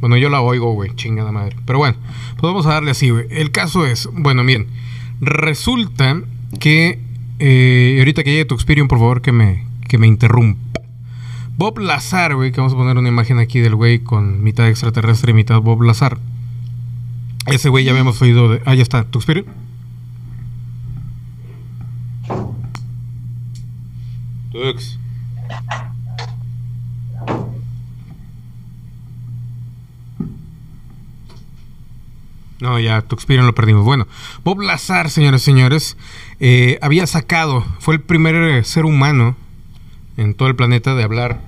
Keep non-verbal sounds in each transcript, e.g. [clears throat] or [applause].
Bueno, yo la oigo, güey, chingada madre. Pero bueno, pues vamos a darle así, güey. El caso es, bueno, miren, resulta que eh, ahorita que llegue tu por favor, que me, que me interrumpa. Bob Lazar, güey, que vamos a poner una imagen aquí del güey con mitad extraterrestre y mitad Bob Lazar. Ese güey ya habíamos oído de... Ah, ya está, tu. Tux. No, ya Tuxpiron lo perdimos. Bueno, Bob Lazar, señores señores, eh, había sacado, fue el primer eh, ser humano en todo el planeta de hablar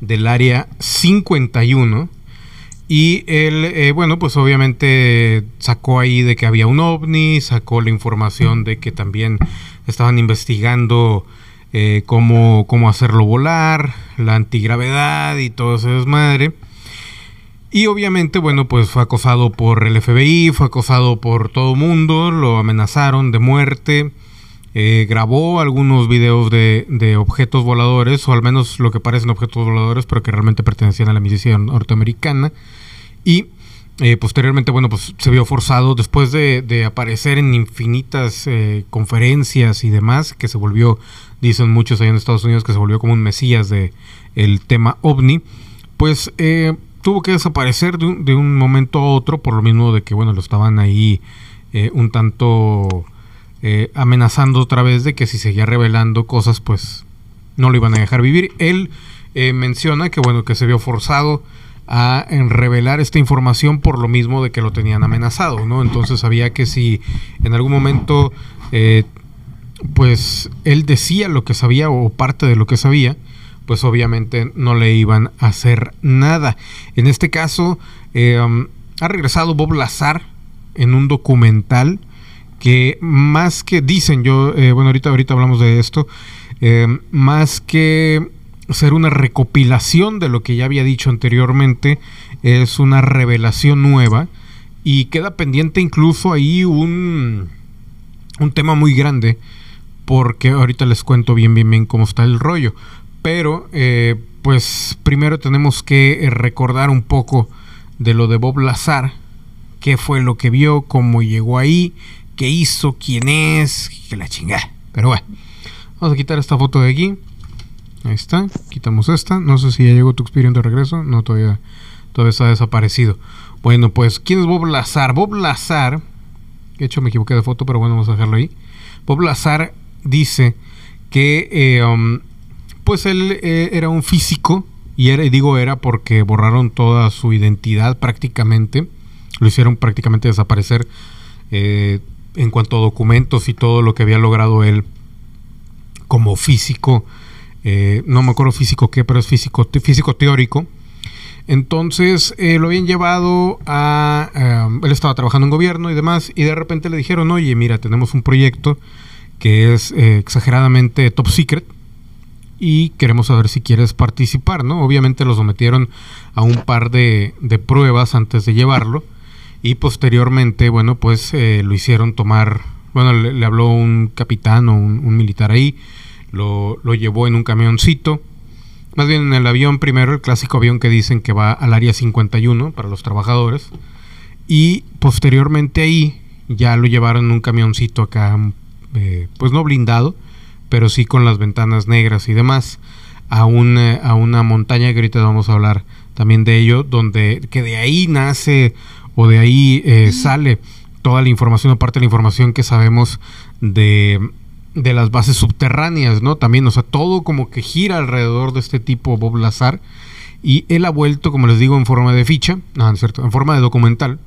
del área 51. Y él, eh, bueno, pues obviamente sacó ahí de que había un ovni, sacó la información de que también estaban investigando cómo, cómo hacerlo volar, la antigravedad y todo ese desmadre. Y obviamente, bueno, pues fue acosado por el FBI, fue acosado por todo mundo, lo amenazaron de muerte, eh, grabó algunos videos de, objetos voladores, o al menos lo que parecen objetos voladores, pero que realmente pertenecían a la misión norteamericana. Y eh, posteriormente, bueno, pues se vio forzado, después de, aparecer en infinitas eh, conferencias y demás, que se volvió, dicen muchos allá en Estados Unidos, que se volvió como un mesías de el tema ovni, pues tuvo que desaparecer de un, momento a otro, por lo mismo de que, bueno, lo estaban ahí eh, un tanto eh, amenazando otra vez de que si seguía revelando cosas, pues no lo iban a dejar vivir. Él eh, menciona que, bueno, que se vio forzado a revelar esta información por lo mismo de que lo tenían amenazado, ¿no? Entonces sabía que si en algún momento, pues él decía lo que sabía o parte de lo que sabía, pues obviamente no le iban a hacer nada. En este caso, eh, um, ha regresado Bob Lazar en un documental que más que dicen, yo, eh, bueno, ahorita, ahorita hablamos de esto, eh, más que ser una recopilación de lo que ya había dicho anteriormente, es una revelación nueva y queda pendiente incluso ahí un, un tema muy grande porque ahorita les cuento bien, bien, bien cómo está el rollo. Pero, eh, pues primero tenemos que eh, recordar un poco de lo de Bob Lazar, qué fue lo que vio, cómo llegó ahí, qué hizo, quién es, que la chingada. Pero bueno, vamos a quitar esta foto de aquí. Ahí está, quitamos esta. No sé si ya llegó tu experience de regreso. No, todavía, todavía está desaparecido. Bueno, pues, ¿quién es Bob Lazar? Bob Lazar, de hecho me equivoqué de foto, pero bueno, vamos a dejarlo ahí. Bob Lazar dice que eh, um, pues él eh, era un físico, y era, digo era porque borraron toda su identidad prácticamente, lo hicieron prácticamente desaparecer eh, en cuanto a documentos y todo lo que había logrado él como físico, eh, no me acuerdo físico qué, pero es físico, físico teórico. Entonces lo habían llevado a... él estaba trabajando en gobierno y demás, y de repente le dijeron, oye, mira, tenemos un proyecto que es exageradamente top secret, y queremos saber si quieres participar, ¿no? Obviamente lo sometieron a un par de, pruebas antes de llevarlo y posteriormente, bueno, pues eh, lo hicieron tomar, bueno, le, habló un capitán o un, militar ahí, lo, llevó en un camioncito, más bien en el avión primero, el clásico avión que dicen que va al área 51 para los trabajadores, y posteriormente ahí ya lo llevaron en un camioncito acá, eh, pues no blindado, pero sí con las ventanas negras y demás, a una, a una montaña que ahorita vamos a hablar también de ello, donde que de ahí nace o de ahí eh, sale toda la información, aparte de la información que sabemos de, de las bases subterráneas, ¿no? También, o sea, todo como que gira alrededor de este tipo Bob Lazar. Y él ha vuelto, como les digo, en forma de ficha, no, es cierto, en forma de documental,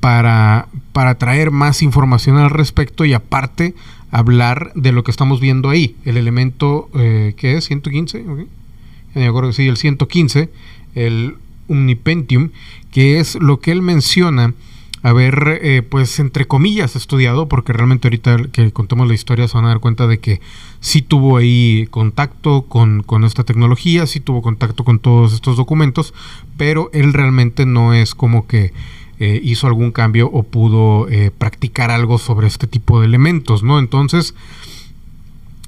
para, para traer más información al respecto y aparte hablar de lo que estamos viendo ahí, el elemento eh, que es 115, ¿okay? sí, el 115, el Omnipentium, que es lo que él menciona haber, eh, pues, entre comillas, estudiado, porque realmente ahorita que contemos la historia se van a dar cuenta de que sí tuvo ahí contacto con, con esta tecnología, sí tuvo contacto con todos estos documentos, pero él realmente no es como que eh, hizo algún cambio o pudo eh, practicar algo sobre este tipo de elementos, ¿no? Entonces,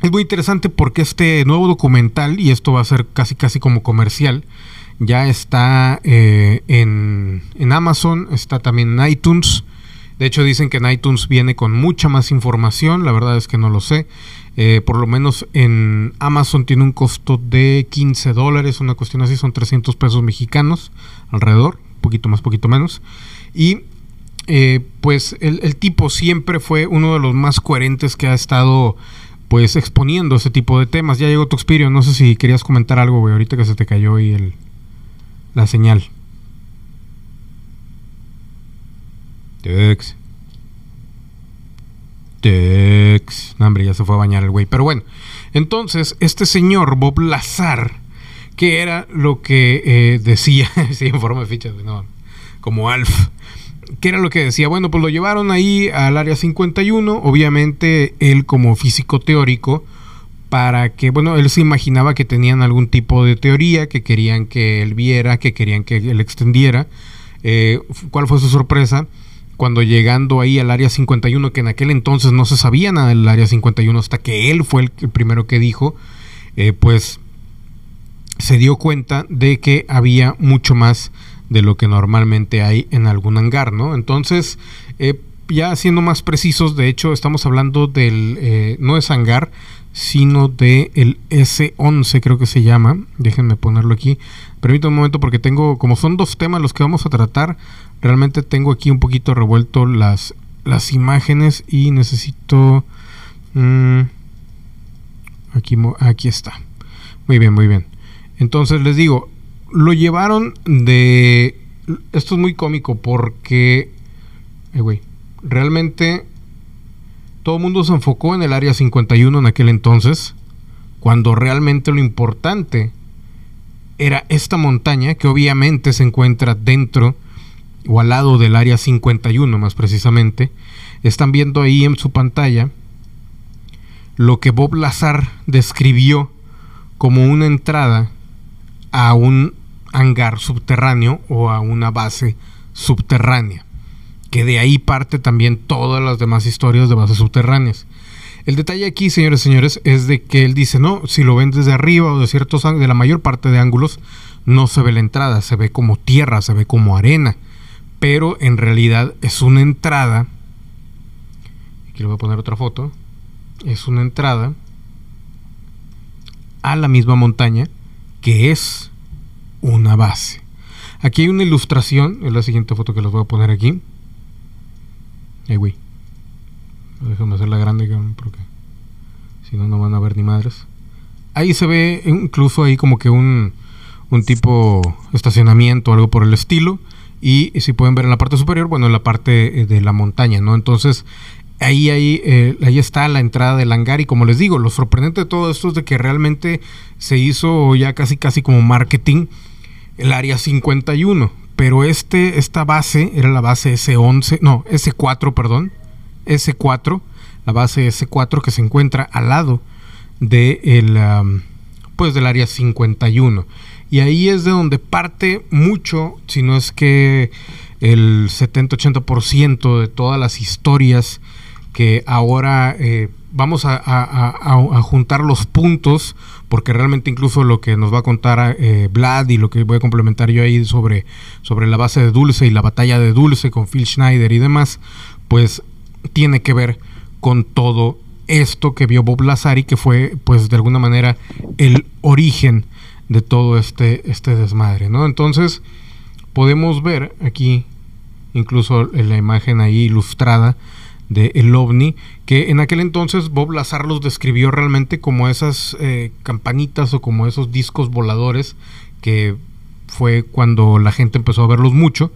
es muy interesante porque este nuevo documental, y esto va a ser casi casi como comercial, ya está eh, en, en Amazon, está también en iTunes. De hecho, dicen que en iTunes viene con mucha más información. La verdad es que no lo sé. Por lo menos en Amazon tiene un costo de 15 dólares, una cuestión así, son 300 pesos mexicanos alrededor, poquito más, poquito menos. Y eh, pues el, tipo siempre fue uno de los más coherentes que ha estado pues exponiendo ese tipo de temas. Ya llegó Tuxpirio, no sé si querías comentar algo, güey, ahorita que se te cayó ahí el, la señal. Tux. Tux. No, hombre, ya se fue a bañar el güey. Pero bueno, entonces, este señor, Bob Lazar, que era lo que eh, decía, [laughs] sí, en forma de fichas, no, como Alf, que era lo que decía, bueno, pues lo llevaron ahí al área 51, obviamente él como físico teórico, para que, bueno, él se imaginaba que tenían algún tipo de teoría, que querían que él viera, que querían que él extendiera. Eh, ¿Cuál fue su sorpresa? Cuando llegando ahí al área 51, que en aquel entonces no se sabía nada del área 51 hasta que él fue el, primero que dijo, eh, pues se dio cuenta de que había mucho más de lo que normalmente hay en algún hangar, ¿no? Entonces, eh, ya siendo más precisos, de hecho, estamos hablando del, eh, no es hangar, sino de el S11 creo que se llama. Déjenme ponerlo aquí. Permítanme un momento porque tengo, como son dos temas los que vamos a tratar, realmente tengo aquí un poquito revuelto las, las imágenes y necesito... Mm, aquí, aquí está. Muy bien, muy bien. Entonces les digo, lo llevaron de... Esto es muy cómico porque... Eh, güey, realmente todo el mundo se enfocó en el área 51 en aquel entonces, cuando realmente lo importante era esta montaña que obviamente se encuentra dentro o al lado del área 51 más precisamente. Están viendo ahí en su pantalla lo que Bob Lazar describió como una entrada a un hangar subterráneo o a una base subterránea. Que de ahí parte también todas las demás historias de bases subterráneas. El detalle aquí, señores y señores, es de que él dice, no, si lo ven desde arriba o de ciertos de la mayor parte de ángulos, no se ve la entrada, se ve como tierra, se ve como arena. Pero en realidad es una entrada. Aquí le voy a poner otra foto. Es una entrada a la misma montaña que es una base. Aquí hay una ilustración, es la siguiente foto que les voy a poner aquí. Ay, güey. Déjame hacerla grande, porque si no, no van a ver ni madres. Ahí se ve incluso ahí como que un, un tipo estacionamiento algo por el estilo. Y si pueden ver en la parte superior, bueno, en la parte eh, de la montaña, ¿no? Entonces, ahí, ahí, eh, ahí está la entrada del hangar. Y como les digo, lo sorprendente de todo esto es de que realmente se hizo ya casi, casi como marketing el área 51. Pero este, esta base era la base S11, no, S4, perdón. S4, la base S4 que se encuentra al lado de el, pues del área 51. Y ahí es de donde parte mucho, si no es que el 70-80% de todas las historias que ahora eh, vamos a, juntar los puntos, porque realmente incluso lo que nos va a contar eh, Vlad y lo que voy a complementar yo ahí sobre, sobre la base de Dulce y la batalla de Dulce con Phil Schneider y demás, pues tiene que ver con todo esto que vio Bob Lazari, que fue pues de alguna manera el origen de todo este, este desmadre, ¿no? Entonces podemos ver aquí incluso en la imagen ahí ilustrada, de el ovni, que en aquel entonces Bob Lazar los describió realmente como esas eh, campanitas o como esos discos voladores, que fue cuando la gente empezó a verlos mucho,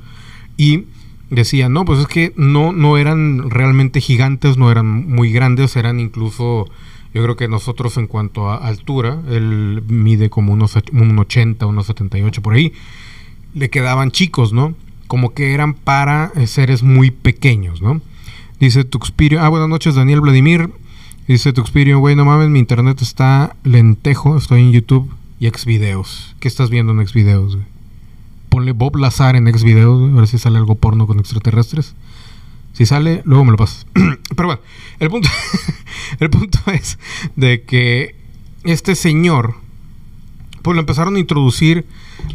y decía, no, pues es que no, no eran realmente gigantes, no eran muy grandes, eran incluso, yo creo que nosotros en cuanto a altura, él mide como unos un 80, unos 78 por ahí, le quedaban chicos, ¿no? Como que eran para eh, seres muy pequeños, ¿no? Dice Tuxpirio. Ah, buenas noches, Daniel Vladimir. Dice Tuxpirio, güey, no mames, mi internet está lentejo. Estoy en YouTube y Xvideos. ¿Qué estás viendo en Xvideos, güey? Ponle Bob Lazar en Xvideos, a ver si sale algo porno con extraterrestres. Si sale, luego me lo pasas. [clears throat] Pero bueno, el punto, [laughs] el punto es de que este señor, pues lo empezaron a introducir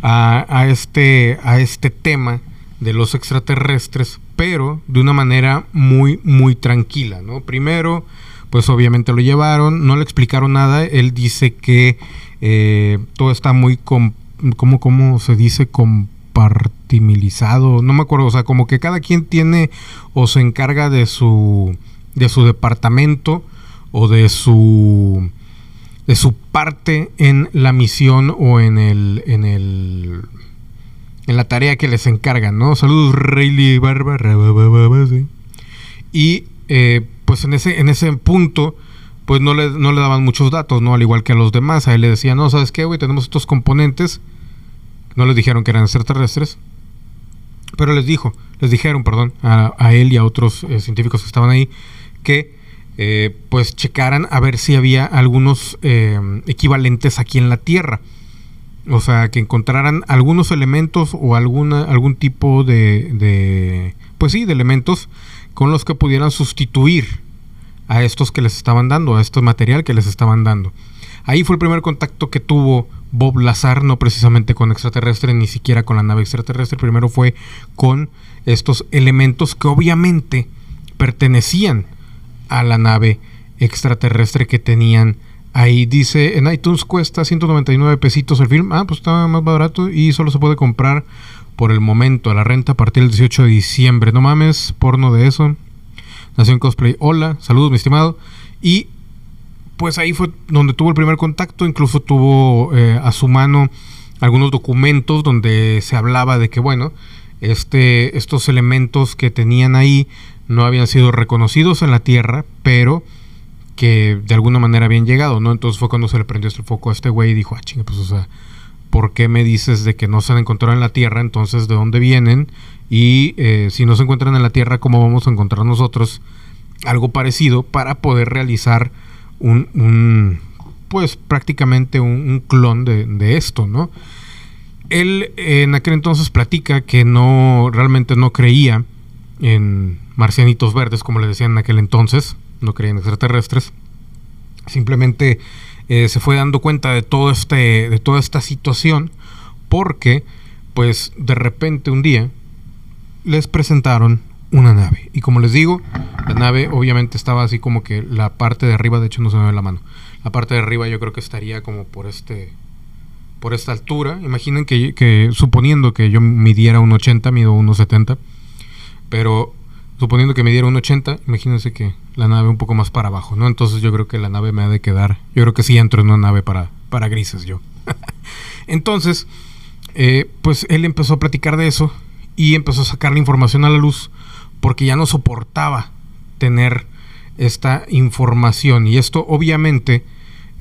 a, a, este, a este tema de los extraterrestres, pero de una manera muy, muy tranquila, ¿no? Primero, pues obviamente lo llevaron, no le explicaron nada, él dice que eh, todo está muy, ¿cómo, ¿cómo se dice? Compartimilizado, no me acuerdo, o sea, como que cada quien tiene o se encarga de su, de su departamento o de su de su parte en la misión o en el en el en la tarea que les encargan, ¿no? Saludos Rayleigh Barba, y eh, pues en ese en ese punto pues no le, no le daban muchos datos, ¿no? Al igual que a los demás, a él le decían, no, ¿sabes qué, güey? Tenemos estos componentes, no les dijeron que eran extraterrestres, pero les dijo, les dijeron, perdón, a, él y a otros eh, científicos que estaban ahí, que eh, pues checaran a ver si había algunos eh, equivalentes aquí en la Tierra. O sea, que encontraran algunos elementos o alguna, algún tipo de, de, pues sí, de elementos con los que pudieran sustituir a estos que les estaban dando, a este material que les estaban dando. Ahí fue el primer contacto que tuvo Bob Lazar, no precisamente con extraterrestres, ni siquiera con la nave extraterrestre, primero fue con estos elementos que obviamente pertenecían a la nave extraterrestre que tenían ahí. Dice, en iTunes cuesta 199 pesitos el film. Ah, pues está más barato y solo se puede comprar por el momento a la renta a partir del 18 de diciembre. No mames, porno de eso. Nación Cosplay, hola, saludos mi estimado. Y pues ahí fue donde tuvo el primer contacto, incluso tuvo eh, a su mano algunos documentos donde se hablaba de que, bueno, este, estos elementos que tenían ahí no habían sido reconocidos en la Tierra, pero que de alguna manera habían llegado, ¿no? Entonces fue cuando se le prendió este foco a este güey y dijo, ah, chinga, pues, o sea, ¿por qué me dices de que no se han encontrado en la Tierra? Entonces, ¿de dónde vienen? Y eh, si no se encuentran en la Tierra, ¿cómo vamos a encontrar nosotros algo parecido para poder realizar un, pues prácticamente un, clon de, de, esto, ¿no? Él en aquel entonces platica que no, realmente no creía en marcianitos verdes, como le decían en aquel entonces, no creían extraterrestres. Simplemente eh, se fue dando cuenta de todo este, de toda esta situación, porque, pues, de repente un día les presentaron una nave. Y como les digo, la nave obviamente estaba así como que la parte de arriba, de hecho no se me ve la mano. La parte de arriba yo creo que estaría como por este por esta altura. Imaginen que, que suponiendo que yo midiera un 80, mido 1,70, pero suponiendo que me diera un 80, imagínense que la nave un poco más para abajo, ¿no? Entonces yo creo que la nave me ha de quedar, yo creo que sí entro en una nave para, para grises yo. [laughs] Entonces, eh, pues él empezó a platicar de eso y empezó a sacar la información a la luz porque ya no soportaba tener esta información y esto obviamente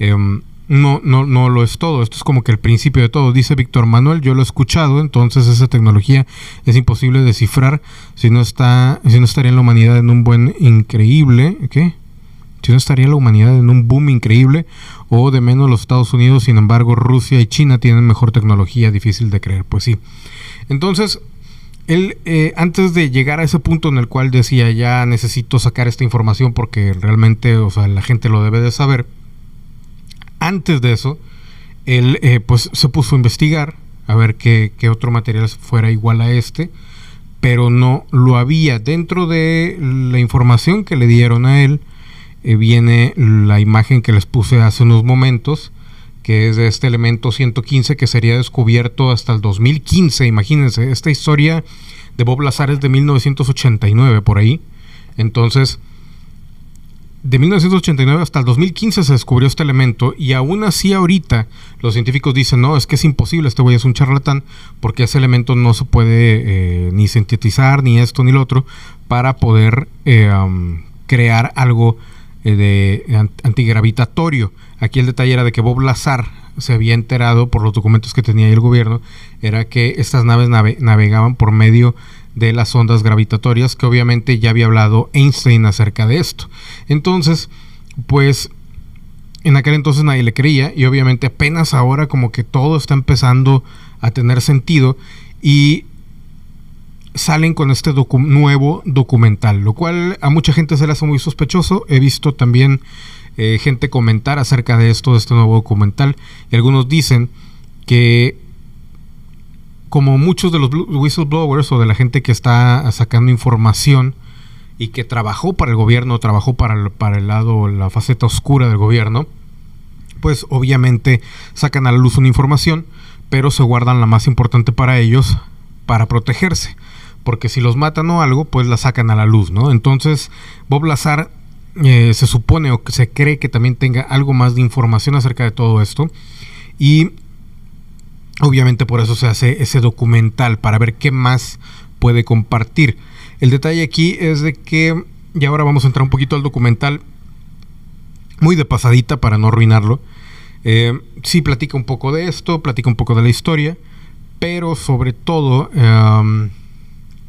em, no, no, no lo es todo. Esto es como que el principio de todo. Dice Víctor Manuel, yo lo he escuchado, entonces esa tecnología es imposible de descifrar si no está, si no estaría la humanidad en un buen increíble, ¿qué? Si no estaría la humanidad en un boom increíble o de menos los Estados Unidos, sin embargo Rusia y China tienen mejor tecnología, difícil de creer, pues sí. Entonces, él, eh, antes de llegar a ese punto en el cual decía, ya necesito sacar esta información porque realmente, o sea, la gente lo debe de saber, antes de eso, él eh, pues se puso a investigar a ver qué, otro material fuera igual a este, pero no lo había. Dentro de la información que le dieron a él, eh, viene la imagen que les puse hace unos momentos, que es de este elemento 115 que sería descubierto hasta el 2015. Imagínense, esta historia de Bob Lazar es de 1989 por ahí. Entonces, de 1989 hasta el 2015 se descubrió este elemento y aún así ahorita los científicos dicen, no, es que es imposible, este güey es un charlatán porque ese elemento no se puede eh, ni sintetizar, ni esto, ni lo otro, para poder eh, crear algo eh, de antigravitatorio. Aquí el detalle era de que Bob Lazar se había enterado por los documentos que tenía el gobierno, era que estas naves navegaban por medio de las ondas gravitatorias, que obviamente ya había hablado Einstein acerca de esto. Entonces, pues en aquel entonces nadie le creía y obviamente apenas ahora como que todo está empezando a tener sentido y salen con este nuevo documental, lo cual a mucha gente se le hace muy sospechoso. He visto también eh, gente comentar acerca de esto, de este nuevo documental, y algunos dicen que como muchos de los whistleblowers o de la gente que está sacando información y que trabajó para el gobierno, trabajó para el, para el lado, la faceta oscura del gobierno, pues obviamente sacan a la luz una información, pero se guardan la más importante para ellos para protegerse. Porque si los matan o algo, pues la sacan a la luz, ¿no? Entonces, Bob Lazar eh, se supone o se cree que también tenga algo más de información acerca de todo esto. Y obviamente por eso se hace ese documental, para ver qué más puede compartir. El detalle aquí es de que, y ahora vamos a entrar un poquito al documental, muy de pasadita para no arruinarlo. Eh, sí platica un poco de esto, platica un poco de la historia, pero sobre todo em,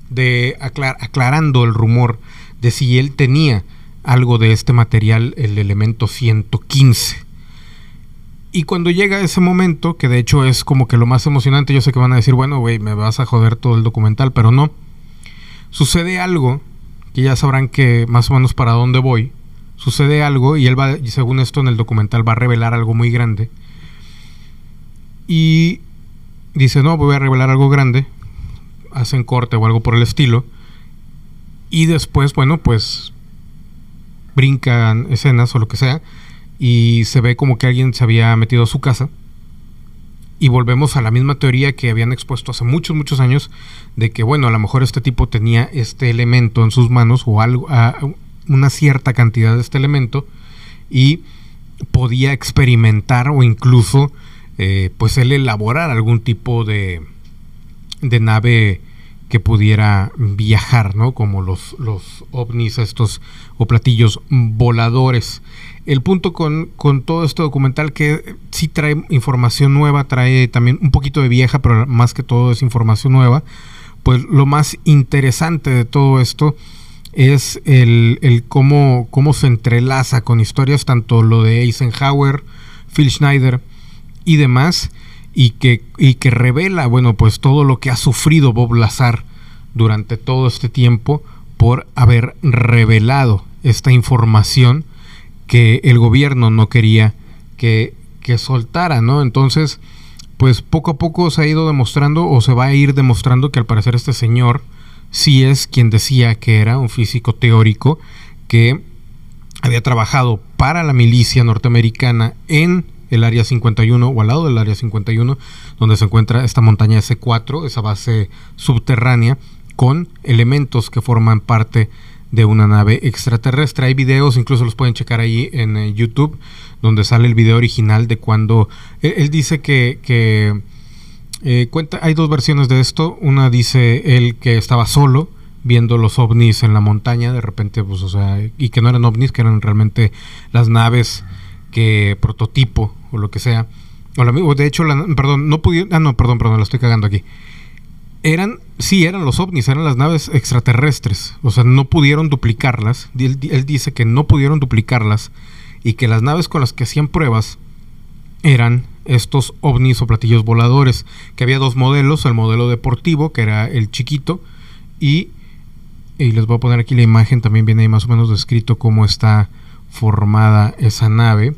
de aclarando el rumor de si él tenía algo de este material, el elemento 115. Y cuando llega ese momento, que de hecho es como que lo más emocionante, yo sé que van a decir, bueno, güey, me vas a joder todo el documental, pero no. Sucede algo, que ya sabrán que más o menos para dónde voy. Sucede algo y él va, según esto en el documental, va a revelar algo muy grande. Y dice, no, voy a revelar algo grande. Hacen corte o algo por el estilo. Y después, bueno, pues brincan escenas o lo que sea y se ve como que alguien se había metido a su casa y volvemos a la misma teoría que habían expuesto hace muchos muchos años de que bueno a lo mejor este tipo tenía este elemento en sus manos o algo una cierta cantidad de este elemento y podía experimentar o incluso eh, pues él elaborar algún tipo de de nave que pudiera viajar, ¿no? Como los, los ovnis estos o platillos voladores. El punto con, con todo este documental que sí trae información nueva, trae también un poquito de vieja, pero más que todo es información nueva. Pues lo más interesante de todo esto es el, el cómo, cómo se entrelaza con historias, tanto lo de Eisenhower, Phil Schneider y demás y que, y que revela, bueno, pues todo lo que ha sufrido Bob Lazar durante todo este tiempo por haber revelado esta información que el gobierno no quería que, que soltara, ¿no? Entonces, pues poco a poco se ha ido demostrando o se va a ir demostrando que al parecer este señor sí es quien decía que era un físico teórico que había trabajado para la milicia norteamericana en el área 51 o al lado del área 51, donde se encuentra esta montaña S4, esa base subterránea, con elementos que forman parte de una nave extraterrestre. Hay videos, incluso los pueden checar ahí en eh, YouTube, donde sale el video original de cuando él, dice que, que eh, cuenta, hay dos versiones de esto. Una dice él que estaba solo viendo los ovnis en la montaña, de repente, pues, o sea, y que no eran ovnis, que eran realmente las naves que prototipo o lo que sea. O la, de hecho, la, perdón, no pudieron, ah, no, perdón, perdón, lo estoy cagando aquí. Eran, sí, eran los ovnis, eran las naves extraterrestres. O sea, no pudieron duplicarlas. Él, dice que no pudieron duplicarlas y que las naves con las que hacían pruebas eran estos ovnis o platillos voladores, que había dos modelos, el modelo deportivo, que era el chiquito, y, y les voy a poner aquí la imagen, también viene ahí más o menos descrito cómo está formada esa nave.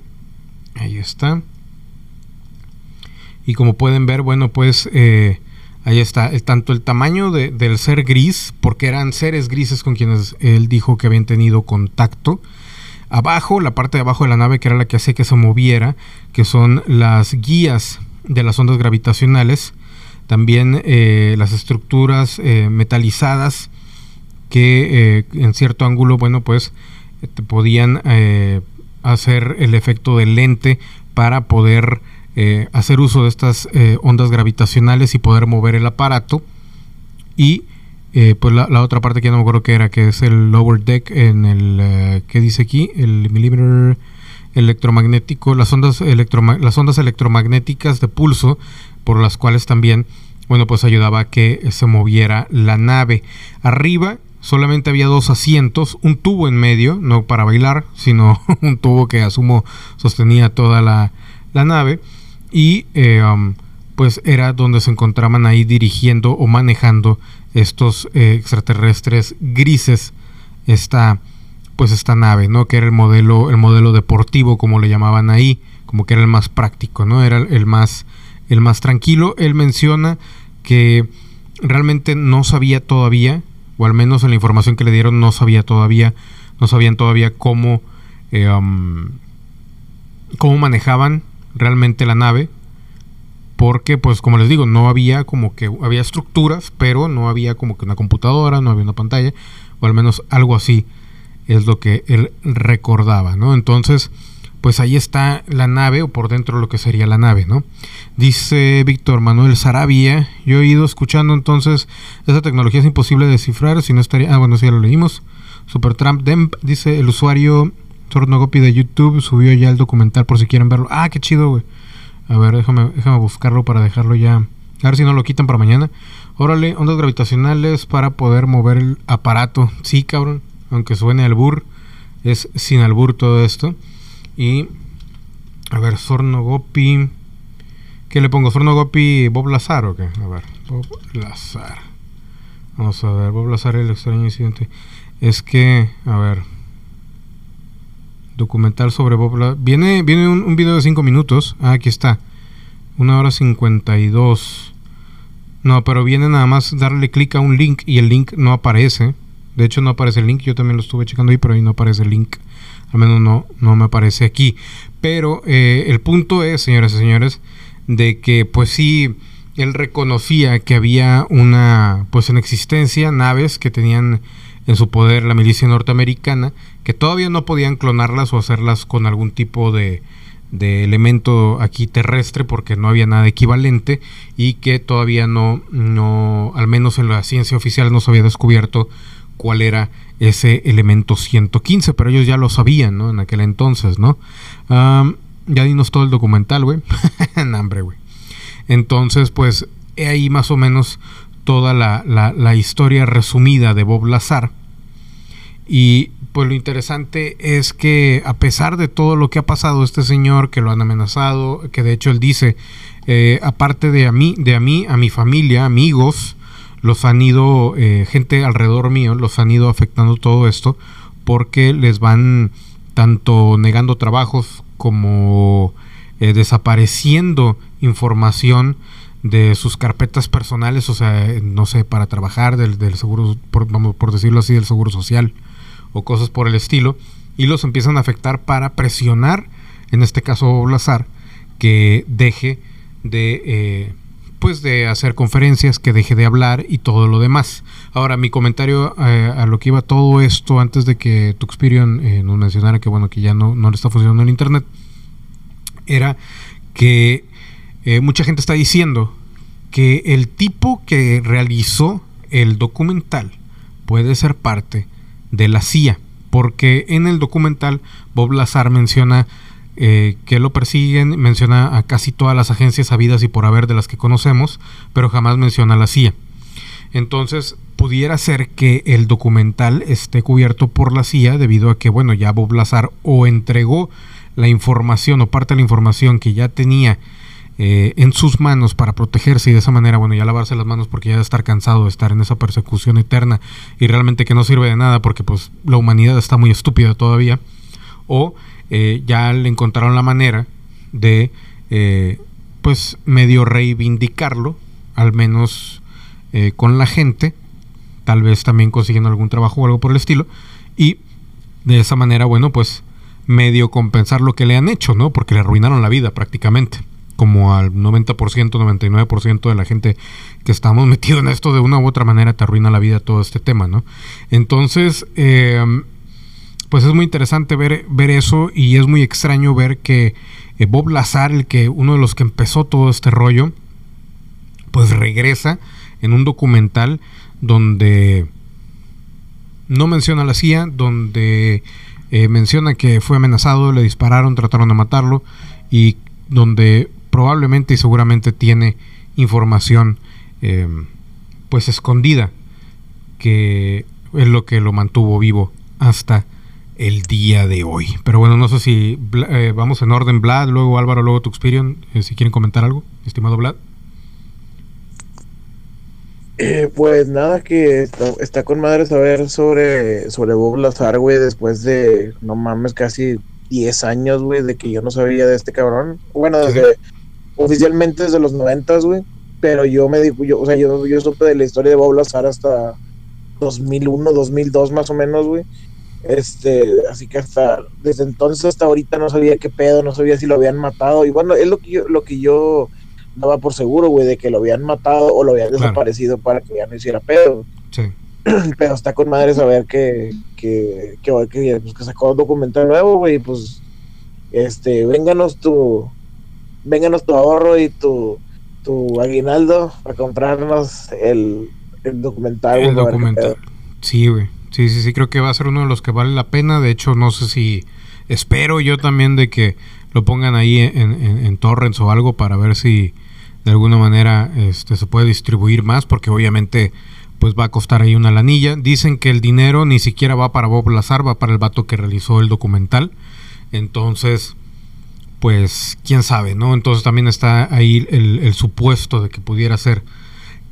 Ahí está. Y como pueden ver, bueno, pues eh, ahí está. El, tanto el tamaño del ser gris, porque eran seres grises con quienes él dijo que habían tenido contacto. Abajo, la parte de abajo de la nave, que era la que hacía que se moviera, que son las guías de las ondas gravitacionales. También eh, las estructuras eh, metalizadas que en cierto ángulo, bueno, pues podían eh, hacer el efecto de lente para poder eh, hacer uso de estas eh, ondas gravitacionales y poder mover el aparato. Y pues la, otra parte que no me acuerdo que era, que es el lower deck en el, ¿qué dice aquí? El milímetro electromagnético, las ondas, las ondas electromagnéticas de pulso, por las cuales también, bueno, pues ayudaba a que se moviera la nave. Arriba solamente había dos asientos, un tubo en medio, no para bailar, sino [laughs] un tubo que asumo sostenía toda la, nave. Y eh, um, pues era donde se encontraban ahí dirigiendo o manejando estos eh, extraterrestres grises esta pues esta nave no que era el modelo el modelo deportivo como le llamaban ahí como que era el más práctico no era el más el más tranquilo. Él menciona que realmente no sabía todavía, o al menos en la información que le dieron no sabía todavía, no sabían todavía cómo, eh, cómo manejaban realmente la nave, porque pues como les digo, no había como que había estructuras, pero no había como que una computadora, no había una pantalla, o al menos algo así es lo que él recordaba, ¿no? Entonces, pues ahí está la nave o por dentro lo que sería la nave, ¿no? Dice Víctor Manuel Sarabia, yo he ido escuchando entonces, esa tecnología es imposible de descifrar, si no estaría, ah bueno, sí ya lo leímos. Supertramp Demp dice el usuario Tornogopi de YouTube subió ya el documental por si quieren verlo. Ah, qué chido, güey. A ver, déjame, déjame buscarlo para dejarlo ya. A ver si no lo quitan para mañana. Órale, ondas gravitacionales para poder mover el aparato. Sí, cabrón. Aunque suene albur, es sin albur todo esto. Y, a ver, Sornogopi. ¿Qué le pongo? ¿Sornogopi Bob Lazar o qué? A ver, Bob Lazar. Vamos a ver, Bob Lazar, el extraño incidente. Es que, a ver. Documental sobre Bob. Viene, viene un, un video de 5 minutos. Ah, aquí está. Una hora 52. No, pero viene nada más darle clic a un link y el link no aparece. De hecho, no aparece el link. Yo también lo estuve checando ahí, pero ahí no aparece el link. Al menos no, no me aparece aquí. Pero eh, el punto es, señoras y señores, de que pues sí, él reconocía que había una, pues en existencia, naves que tenían en su poder la milicia norteamericana, que todavía no podían clonarlas o hacerlas con algún tipo de, de elemento aquí terrestre porque no había nada equivalente y que todavía no, no, al menos en la ciencia oficial no se había descubierto cuál era ese elemento 115, pero ellos ya lo sabían, ¿no? En aquel entonces, ¿no? ya dinos todo el documental, güey. [laughs] hambre, güey. Entonces, pues, he ahí más o menos toda la, la, historia resumida de Bob Lazar. Y pues lo interesante es que a pesar de todo lo que ha pasado este señor, que lo han amenazado, que de hecho él dice, eh, aparte de a mí, de a mí, a mi familia, amigos, los han ido, eh, gente alrededor mío, los han ido afectando todo esto porque les van tanto negando trabajos como eh, desapareciendo información de sus carpetas personales, o sea, no sé, para trabajar del, del seguro, por, vamos por decirlo así, del seguro social o cosas por el estilo, y los empiezan a afectar para presionar, en este caso Blazar, que deje de eh, pues de hacer conferencias, que deje de hablar y todo lo demás. Ahora, mi comentario eh, a lo que iba todo esto antes de que Tuxperion eh, nos mencionara que bueno, que ya no, no le está funcionando el internet, era que mucha gente está diciendo que el tipo que realizó el documental puede ser parte de la CIA, porque en el documental Bob Lazar menciona eh, que lo persiguen, menciona a casi todas las agencias habidas y por haber de las que conocemos, pero jamás menciona a la CIA. Entonces, pudiera ser que el documental esté cubierto por la CIA debido a que, bueno, ya Bob Lazar o entregó la información o parte de la información que ya tenía eh, en sus manos para protegerse y de esa manera, bueno, ya lavarse las manos porque ya debe estar cansado de estar en esa persecución eterna y realmente que no sirve de nada porque pues la humanidad está muy estúpida todavía. O eh, ya le encontraron la manera de, eh, pues, medio reivindicarlo, al menos eh, con la gente, tal vez también consiguiendo algún trabajo o algo por el estilo, y de esa manera, bueno, pues, medio compensar lo que le han hecho, ¿no? Porque le arruinaron la vida prácticamente como al 90%, 99% de la gente que estamos [laughs] metidos en esto de una u otra manera te arruina la vida todo este tema, ¿no? Entonces, eh, pues es muy interesante ver, ver eso y es muy extraño ver que eh, Bob Lazar, el que uno de los que empezó todo este rollo, pues regresa en un documental donde no menciona a la CIA, donde eh, menciona que fue amenazado, le dispararon, trataron de matarlo y donde probablemente y seguramente tiene información eh, pues escondida que es lo que lo mantuvo vivo hasta el día de hoy. Pero bueno, no sé si eh, vamos en orden, Vlad, luego Álvaro, luego Tuxperion, eh, si quieren comentar algo, estimado Vlad. Eh, pues nada, que está, con madre saber sobre, sobre Bob Lazar, güey, después de, no mames, casi 10 años, güey, de que yo no sabía de este cabrón. Bueno, desde, oficialmente desde los 90, güey. pero yo me digo, yo, o sea, yo, yo supe de la historia de Bob Lazar hasta 2001, 2002 más o menos, güey. Este, así que hasta desde entonces hasta ahorita no sabía qué pedo, no sabía si lo habían matado. Y bueno, es lo que yo, lo que yo daba por seguro, güey, de que lo habían matado o lo habían desaparecido para que ya no hiciera pedo. Sí. [clears throat] Pero está con madre saber que, que, que, que, pues, que sacó un documental nuevo, güey, pues, este, vénganos tu, vénganos tu ahorro y tu, tu aguinaldo para comprarnos el, el documental. El documental. Sí, güey. Sí, sí, sí, creo que va a ser uno de los que vale la pena. De hecho, no sé si espero yo también de que lo pongan ahí en, en, torrents o algo para ver si de alguna manera este, se puede distribuir más, porque obviamente pues va a costar ahí una lanilla. Dicen que el dinero ni siquiera va para Bob Lazar, va para el vato que realizó el documental. Entonces, pues quién sabe, ¿no? Entonces también está ahí el, el supuesto de que pudiera ser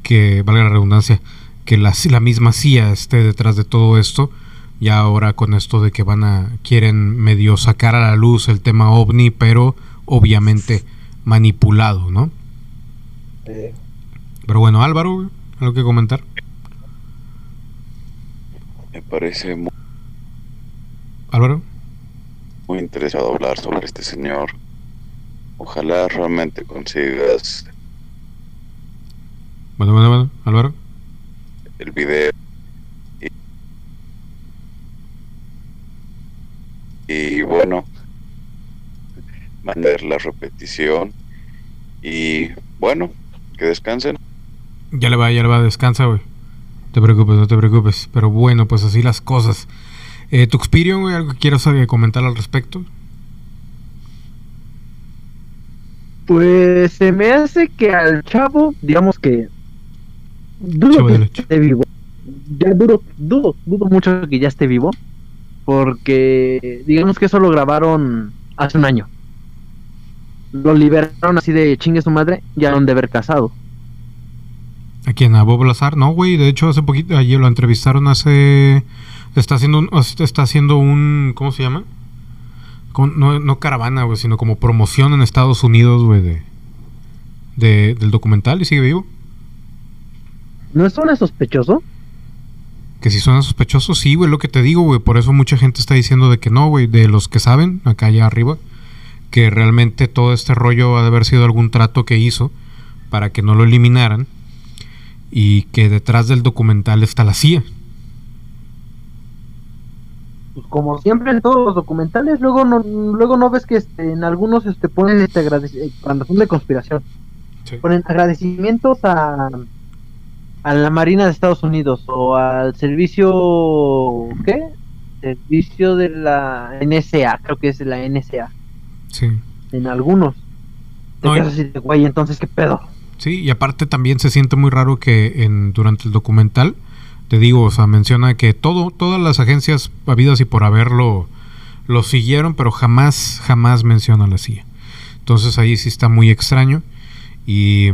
que, valga la redundancia, que la, la misma CIA esté detrás de todo esto. Ya ahora con esto de que van a quieren medio sacar a la luz el tema ovni, pero obviamente manipulado, ¿no? Pero bueno, Álvaro, ¿algo que comentar? Me parece muy, Álvaro. Muy interesado hablar sobre este señor. Ojalá realmente consigas. Bueno, bueno, bueno, Álvaro el video. Y, bueno, mandar la repetición. Y bueno, que descansen. Ya le va, ya le va, descansa, güey. No te preocupes, no te preocupes. Pero bueno, pues así las cosas. Eh, Tuxpirion, güey, ¿algo que quieras eh, comentar al respecto? Pues se me hace que al chavo, digamos que dudo que esté vivo. Ya dudo, dudo, dudo mucho que ya esté vivo. Porque digamos que eso lo grabaron hace un año. Lo liberaron así de chingue su madre, ya han de haber casado. ¿A quién? ¿A Bob Lazar? No, güey, de hecho hace poquito, ayer lo entrevistaron hace... Está haciendo un, está haciendo un ¿cómo se llama? No, no caravana, güey, sino como promoción en Estados Unidos, güey, de, de, del documental y sigue vivo. ¿No suena sospechoso? Que si suena sospechoso, sí, güey, lo que te digo, güey. Por eso mucha gente está diciendo de que no, güey. De los que saben, acá allá arriba, que realmente todo este rollo ha de haber sido algún trato que hizo para que no lo eliminaran. Y que detrás del documental está la CIA. Como siempre en todos los documentales, luego no, luego no ves que este, en algunos este, ponen este cuando son de conspiración. Ponen agradecimientos a a la Marina de Estados Unidos o al servicio ¿qué? Servicio de la NSA, creo que es la NSA. Sí. En algunos. No, güey, entonces qué pedo. Sí, y aparte también se siente muy raro que en durante el documental te digo, o sea, menciona que todo todas las agencias habidas y por haberlo lo siguieron, pero jamás jamás menciona la CIA. Entonces ahí sí está muy extraño y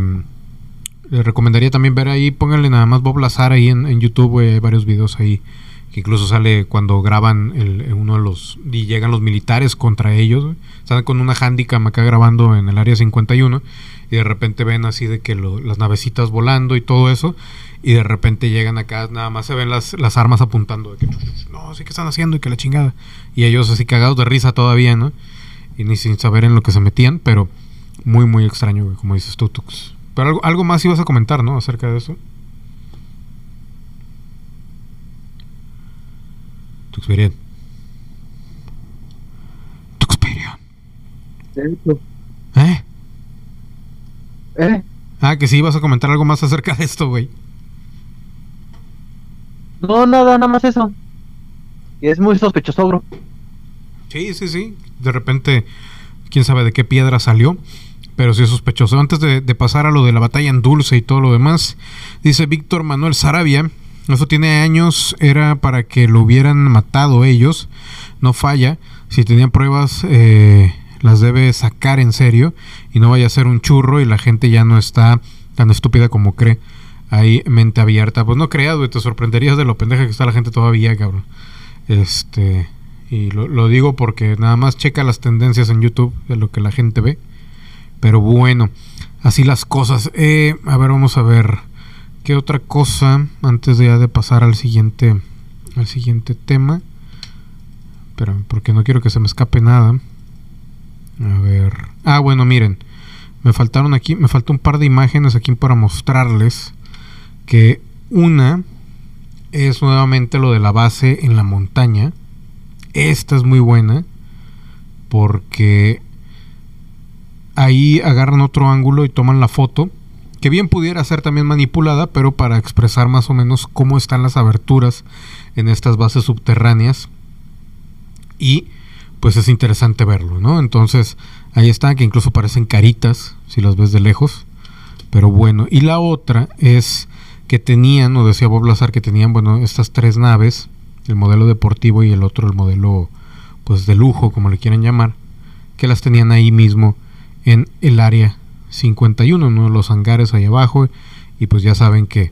les recomendaría también ver ahí, pónganle nada más Bob Lazar ahí en, YouTube, hay varios videos ahí, incluso sale cuando graban el, uno de los, y llegan los militares contra ellos, están con una handicam acá grabando en el área 51, y de repente ven así de que las navecitas volando y todo eso, y de repente llegan acá, nada más se ven las, las armas apuntando, de que no, sí que están haciendo y que la chingada, y ellos así cagados de risa todavía, ¿no? Y ni sin saber en lo que se metían, pero muy, muy extraño, como dices tú, Tux. Pero algo, algo más ibas a comentar, ¿no? Acerca de eso. Tuxperian. Tuxperian. ¿Eh? ¿Eh? Ah, que sí ibas a comentar algo más acerca de esto, güey. No, nada, nada más eso. Y es muy sospechoso, bro. Sí, sí, sí. De repente, quién sabe de qué piedra salió pero sí es sospechoso. Antes de, pasar a lo de la batalla en Dulce y todo lo demás, dice Víctor Manuel Sarabia, eso tiene años, era para que lo hubieran matado ellos, no falla, si tenían pruebas eh, las debe sacar en serio y no vaya a ser un churro y la gente ya no está tan estúpida como cree. Ahí mente abierta, pues no creas, güey, te sorprenderías de lo pendeja que está la gente todavía, cabrón. Este, y lo, lo digo porque nada más checa las tendencias en YouTube de lo que la gente ve pero bueno, así las cosas. Eh, a ver, vamos a ver. ¿Qué otra cosa antes de, pasar al siguiente, al siguiente tema? Pero porque no quiero que se me escape nada. A ver. Ah, bueno, miren. Me faltaron aquí, me falta un par de imágenes aquí para mostrarles que una es nuevamente lo de la base en la montaña. Esta es muy buena porque ahí agarran otro ángulo y toman la foto, que bien pudiera ser también manipulada, pero para expresar más o menos cómo están las aberturas en estas bases subterráneas. Y pues es interesante verlo, ¿no? Entonces, ahí está, que incluso parecen caritas, si las ves de lejos. Pero bueno, y la otra es que tenían, o decía Bob Lazar, que tenían, bueno, estas tres naves, el modelo deportivo y el otro, el modelo, pues de lujo, como le quieran llamar, que las tenían ahí mismo en el área 51, uno de los hangares ahí abajo, y pues ya saben que,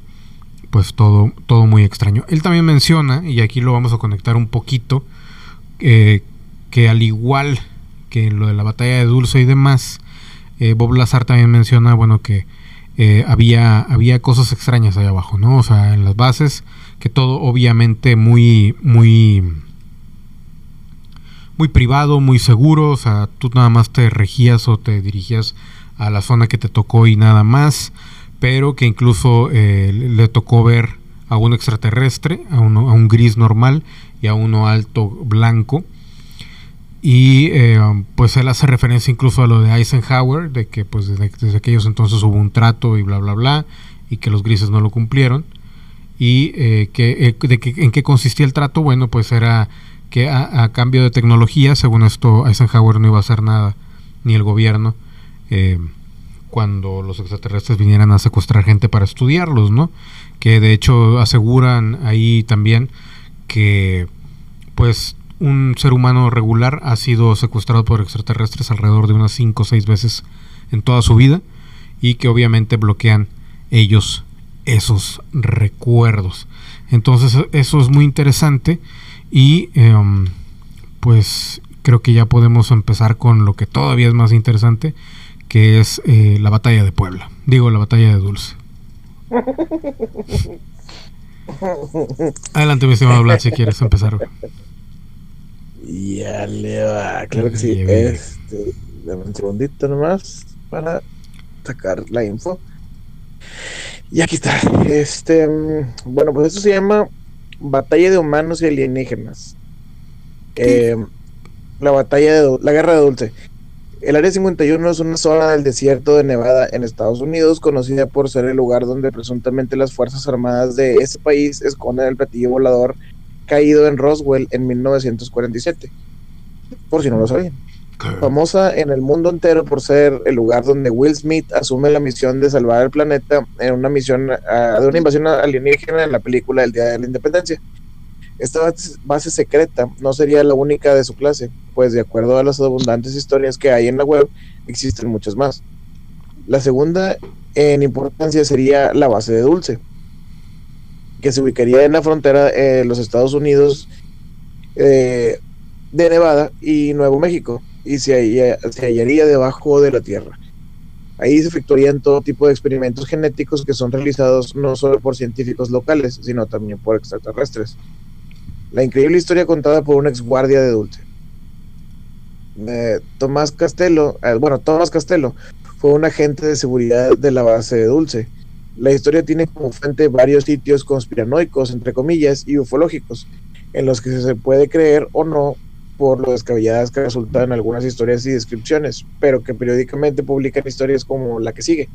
pues todo, todo muy extraño. Él también menciona, y aquí lo vamos a conectar un poquito, eh, que al igual que lo de la batalla de Dulce y demás, eh, Bob Lazar también menciona, bueno, que eh, había, había cosas extrañas ahí abajo, ¿no? O sea, en las bases, que todo obviamente muy, muy, muy privado, muy seguro, o sea, tú nada más te regías o te dirigías a la zona que te tocó y nada más, pero que incluso eh, le tocó ver a un extraterrestre, a, uno, a un gris normal y a uno alto blanco y eh, pues él hace referencia incluso a lo de Eisenhower, de que pues desde, aquellos entonces hubo un trato y bla, bla, bla, y que los grises no lo cumplieron. Y eh, que, eh, de que, en qué consistía el trato, bueno, pues era que a, cambio de tecnología, según esto, Eisenhower no iba a hacer nada, ni el gobierno, cuando los extraterrestres vinieran a secuestrar gente para estudiarlos, ¿no? Que de hecho aseguran ahí también que pues un ser humano regular ha sido secuestrado por extraterrestres alrededor de unas 5 o 6 veces en toda su vida y que obviamente bloquean ellos esos recuerdos. Entonces eso es muy interesante y em, pues creo que ya podemos empezar con lo que todavía es más interesante, que es eh, la batalla de Puebla. Digo, la batalla de Dulce. [laughs] Adelante, mi estimado Vlad, si quieres empezar. Ya le va, claro que sí. Este, dame un segundito nomás para sacar la info. Y aquí está. Este, bueno, pues esto se llama Batalla de Humanos y Alienígenas. Eh, la batalla de la guerra de Dulce. El área 51 es una zona del desierto de Nevada en Estados Unidos, conocida por ser el lugar donde presuntamente las Fuerzas Armadas de ese país esconden el platillo volador caído en Roswell en 1947, por si no lo sabían. Famosa en el mundo entero por ser el lugar donde Will Smith asume la misión de salvar el planeta en una misión ah, de una invasión alienígena en la película El Día de la Independencia. Esta base secreta no sería la única de su clase, pues de acuerdo a las abundantes historias que hay en la web, existen muchas más. La segunda en importancia sería la base de Dulce, que se ubicaría en la frontera de los Estados Unidos eh, de Nevada y Nuevo México y se, se hallaría debajo de la Tierra. Ahí se efectuarían todo tipo de experimentos genéticos que son realizados no solo por científicos locales, sino también por extraterrestres. La increíble historia contada por un ex guardia de Dulce. Eh, Tomás Castelo, eh, bueno, Tomás Castelo fue un agente de seguridad de la base de Dulce la historia tiene como fuente varios sitios conspiranoicos, entre comillas, y ufológicos, en los que se puede creer o no por lo descabelladas que resultan algunas historias y descripciones, pero que periódicamente publican historias como la que sigue.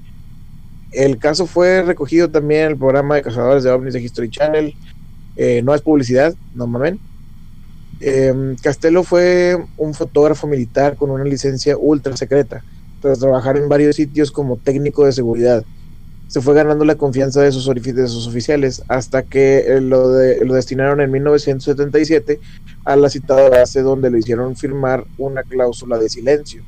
El caso fue recogido también en el programa de cazadores de ovnis de History Channel. Eh, no es publicidad, no mamen. Eh, Castelo fue un fotógrafo militar con una licencia ultra secreta, tras trabajar en varios sitios como técnico de seguridad se fue ganando la confianza de sus, oficiales hasta que eh, lo, lo destinaron en 1977 a la citada base donde le hicieron firmar una cláusula de silencio.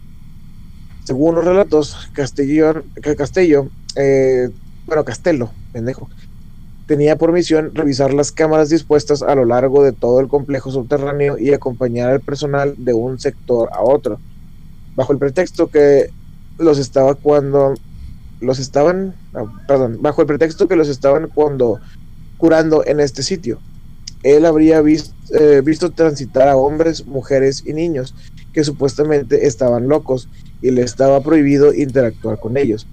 Según los relatos, Castellón, Castello, eh, bueno, Castelo, pendejo, tenía por misión revisar las cámaras dispuestas a lo largo de todo el complejo subterráneo y acompañar al personal de un sector a otro, bajo el pretexto que los estaba cuando los estaban, ah, perdón, bajo el pretexto que los estaban cuando curando en este sitio. Él habría eh, visto transitar a hombres, mujeres y niños que supuestamente estaban locos y le estaba prohibido interactuar con ellos.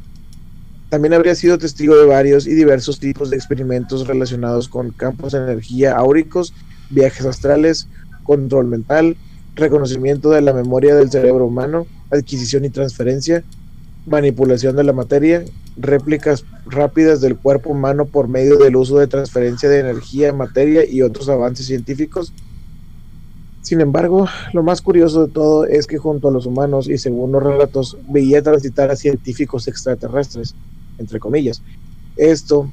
También habría sido testigo de varios y diversos tipos de experimentos relacionados con campos de energía áuricos, viajes astrales, control mental, reconocimiento de la memoria del cerebro humano, adquisición y transferencia, manipulación de la materia, réplicas rápidas del cuerpo humano por medio del uso de transferencia de energía, materia y otros avances científicos. Sin embargo, lo más curioso de todo es que junto a los humanos y según los relatos veía transitar a científicos extraterrestres, entre comillas. Esto,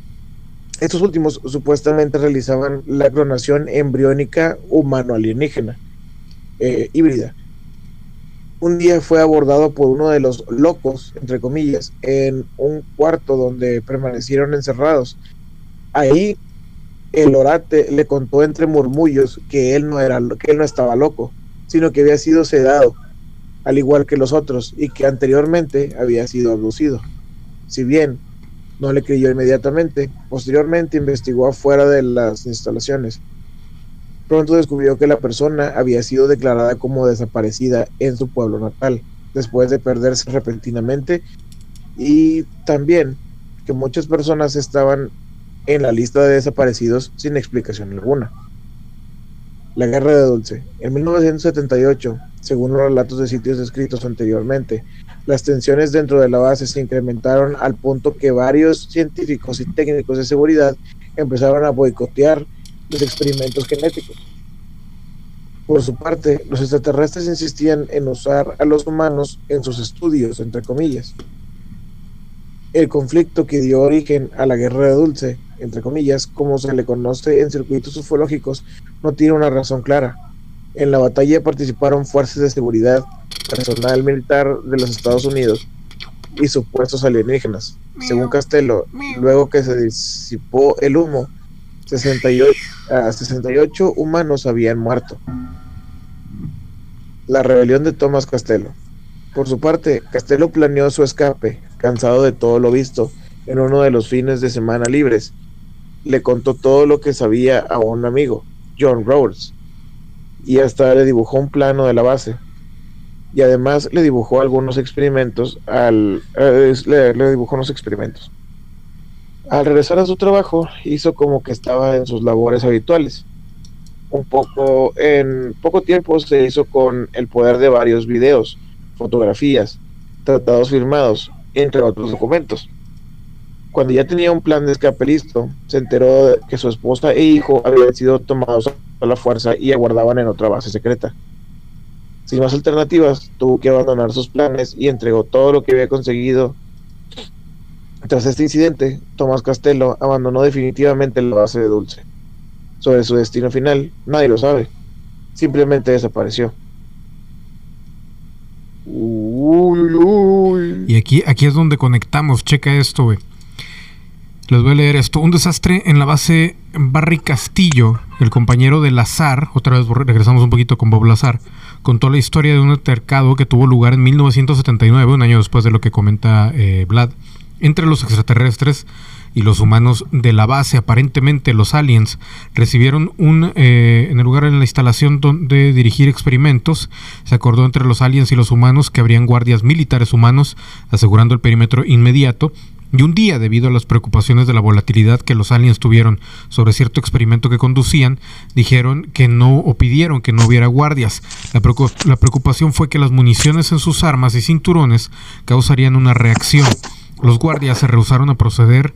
estos últimos supuestamente realizaban la clonación embriónica humano-alienígena eh, híbrida. Un día fue abordado por uno de los locos, entre comillas, en un cuarto donde permanecieron encerrados. Ahí el orate le contó entre murmullos que él no era que él no estaba loco, sino que había sido sedado, al igual que los otros, y que anteriormente había sido abducido. Si bien no le creyó inmediatamente, posteriormente investigó afuera de las instalaciones. Pronto descubrió que la persona había sido declarada como desaparecida en su pueblo natal, después de perderse repentinamente, y también que muchas personas estaban en la lista de desaparecidos sin explicación alguna. La Guerra de Dulce. En 1978, según los relatos de sitios descritos anteriormente, las tensiones dentro de la base se incrementaron al punto que varios científicos y técnicos de seguridad empezaron a boicotear los experimentos genéticos. Por su parte, los extraterrestres insistían en usar a los humanos en sus estudios, entre comillas. El conflicto que dio origen a la guerra de Dulce, entre comillas, como se le conoce en circuitos ufológicos, no tiene una razón clara. En la batalla participaron fuerzas de seguridad, personal militar de los Estados Unidos y supuestos alienígenas. Según Castelo, luego que se disipó el humo, 68, 68 humanos habían muerto. La rebelión de Thomas Castelo. Por su parte, Castelo planeó su escape, cansado de todo lo visto, en uno de los fines de semana libres. Le contó todo lo que sabía a un amigo, John Rhodes, y hasta le dibujó un plano de la base. Y además le dibujó algunos experimentos al eh, le, dibujó unos experimentos. Al regresar a su trabajo hizo como que estaba en sus labores habituales. Un poco en poco tiempo se hizo con el poder de varios videos fotografías tratados firmados entre otros documentos cuando ya tenía un plan de escape listo se enteró de que su esposa e hijo habían sido tomados a la fuerza y aguardaban en otra base secreta sin más alternativas, tuvo que abandonar sus planes y entregó todo lo que había conseguido. Tras este incidente, Tomás Castelo abandonó definitivamente la base de Dulce. Sobre su destino final, nadie lo sabe. Simplemente desapareció. Y aquí, aquí es donde conectamos. Checa esto, güey. Les voy a leer esto. Un desastre en la base Barry Castillo, el compañero de Lazar, otra vez regresamos un poquito con Bob Lazar, contó la historia de un altercado que tuvo lugar en 1979, un año después de lo que comenta eh, Vlad, entre los extraterrestres y los humanos de la base. Aparentemente los aliens recibieron un, eh, en el lugar en la instalación donde dirigir experimentos, se acordó entre los aliens y los humanos que habrían guardias militares humanos asegurando el perímetro inmediato y un día, debido a las preocupaciones de la volatilidad que los aliens tuvieron sobre cierto experimento que conducían, dijeron que no o pidieron que no hubiera guardias. La, preocupación fue que las municiones en sus armas y cinturones causarían una reacción. Los guardias se rehusaron a proceder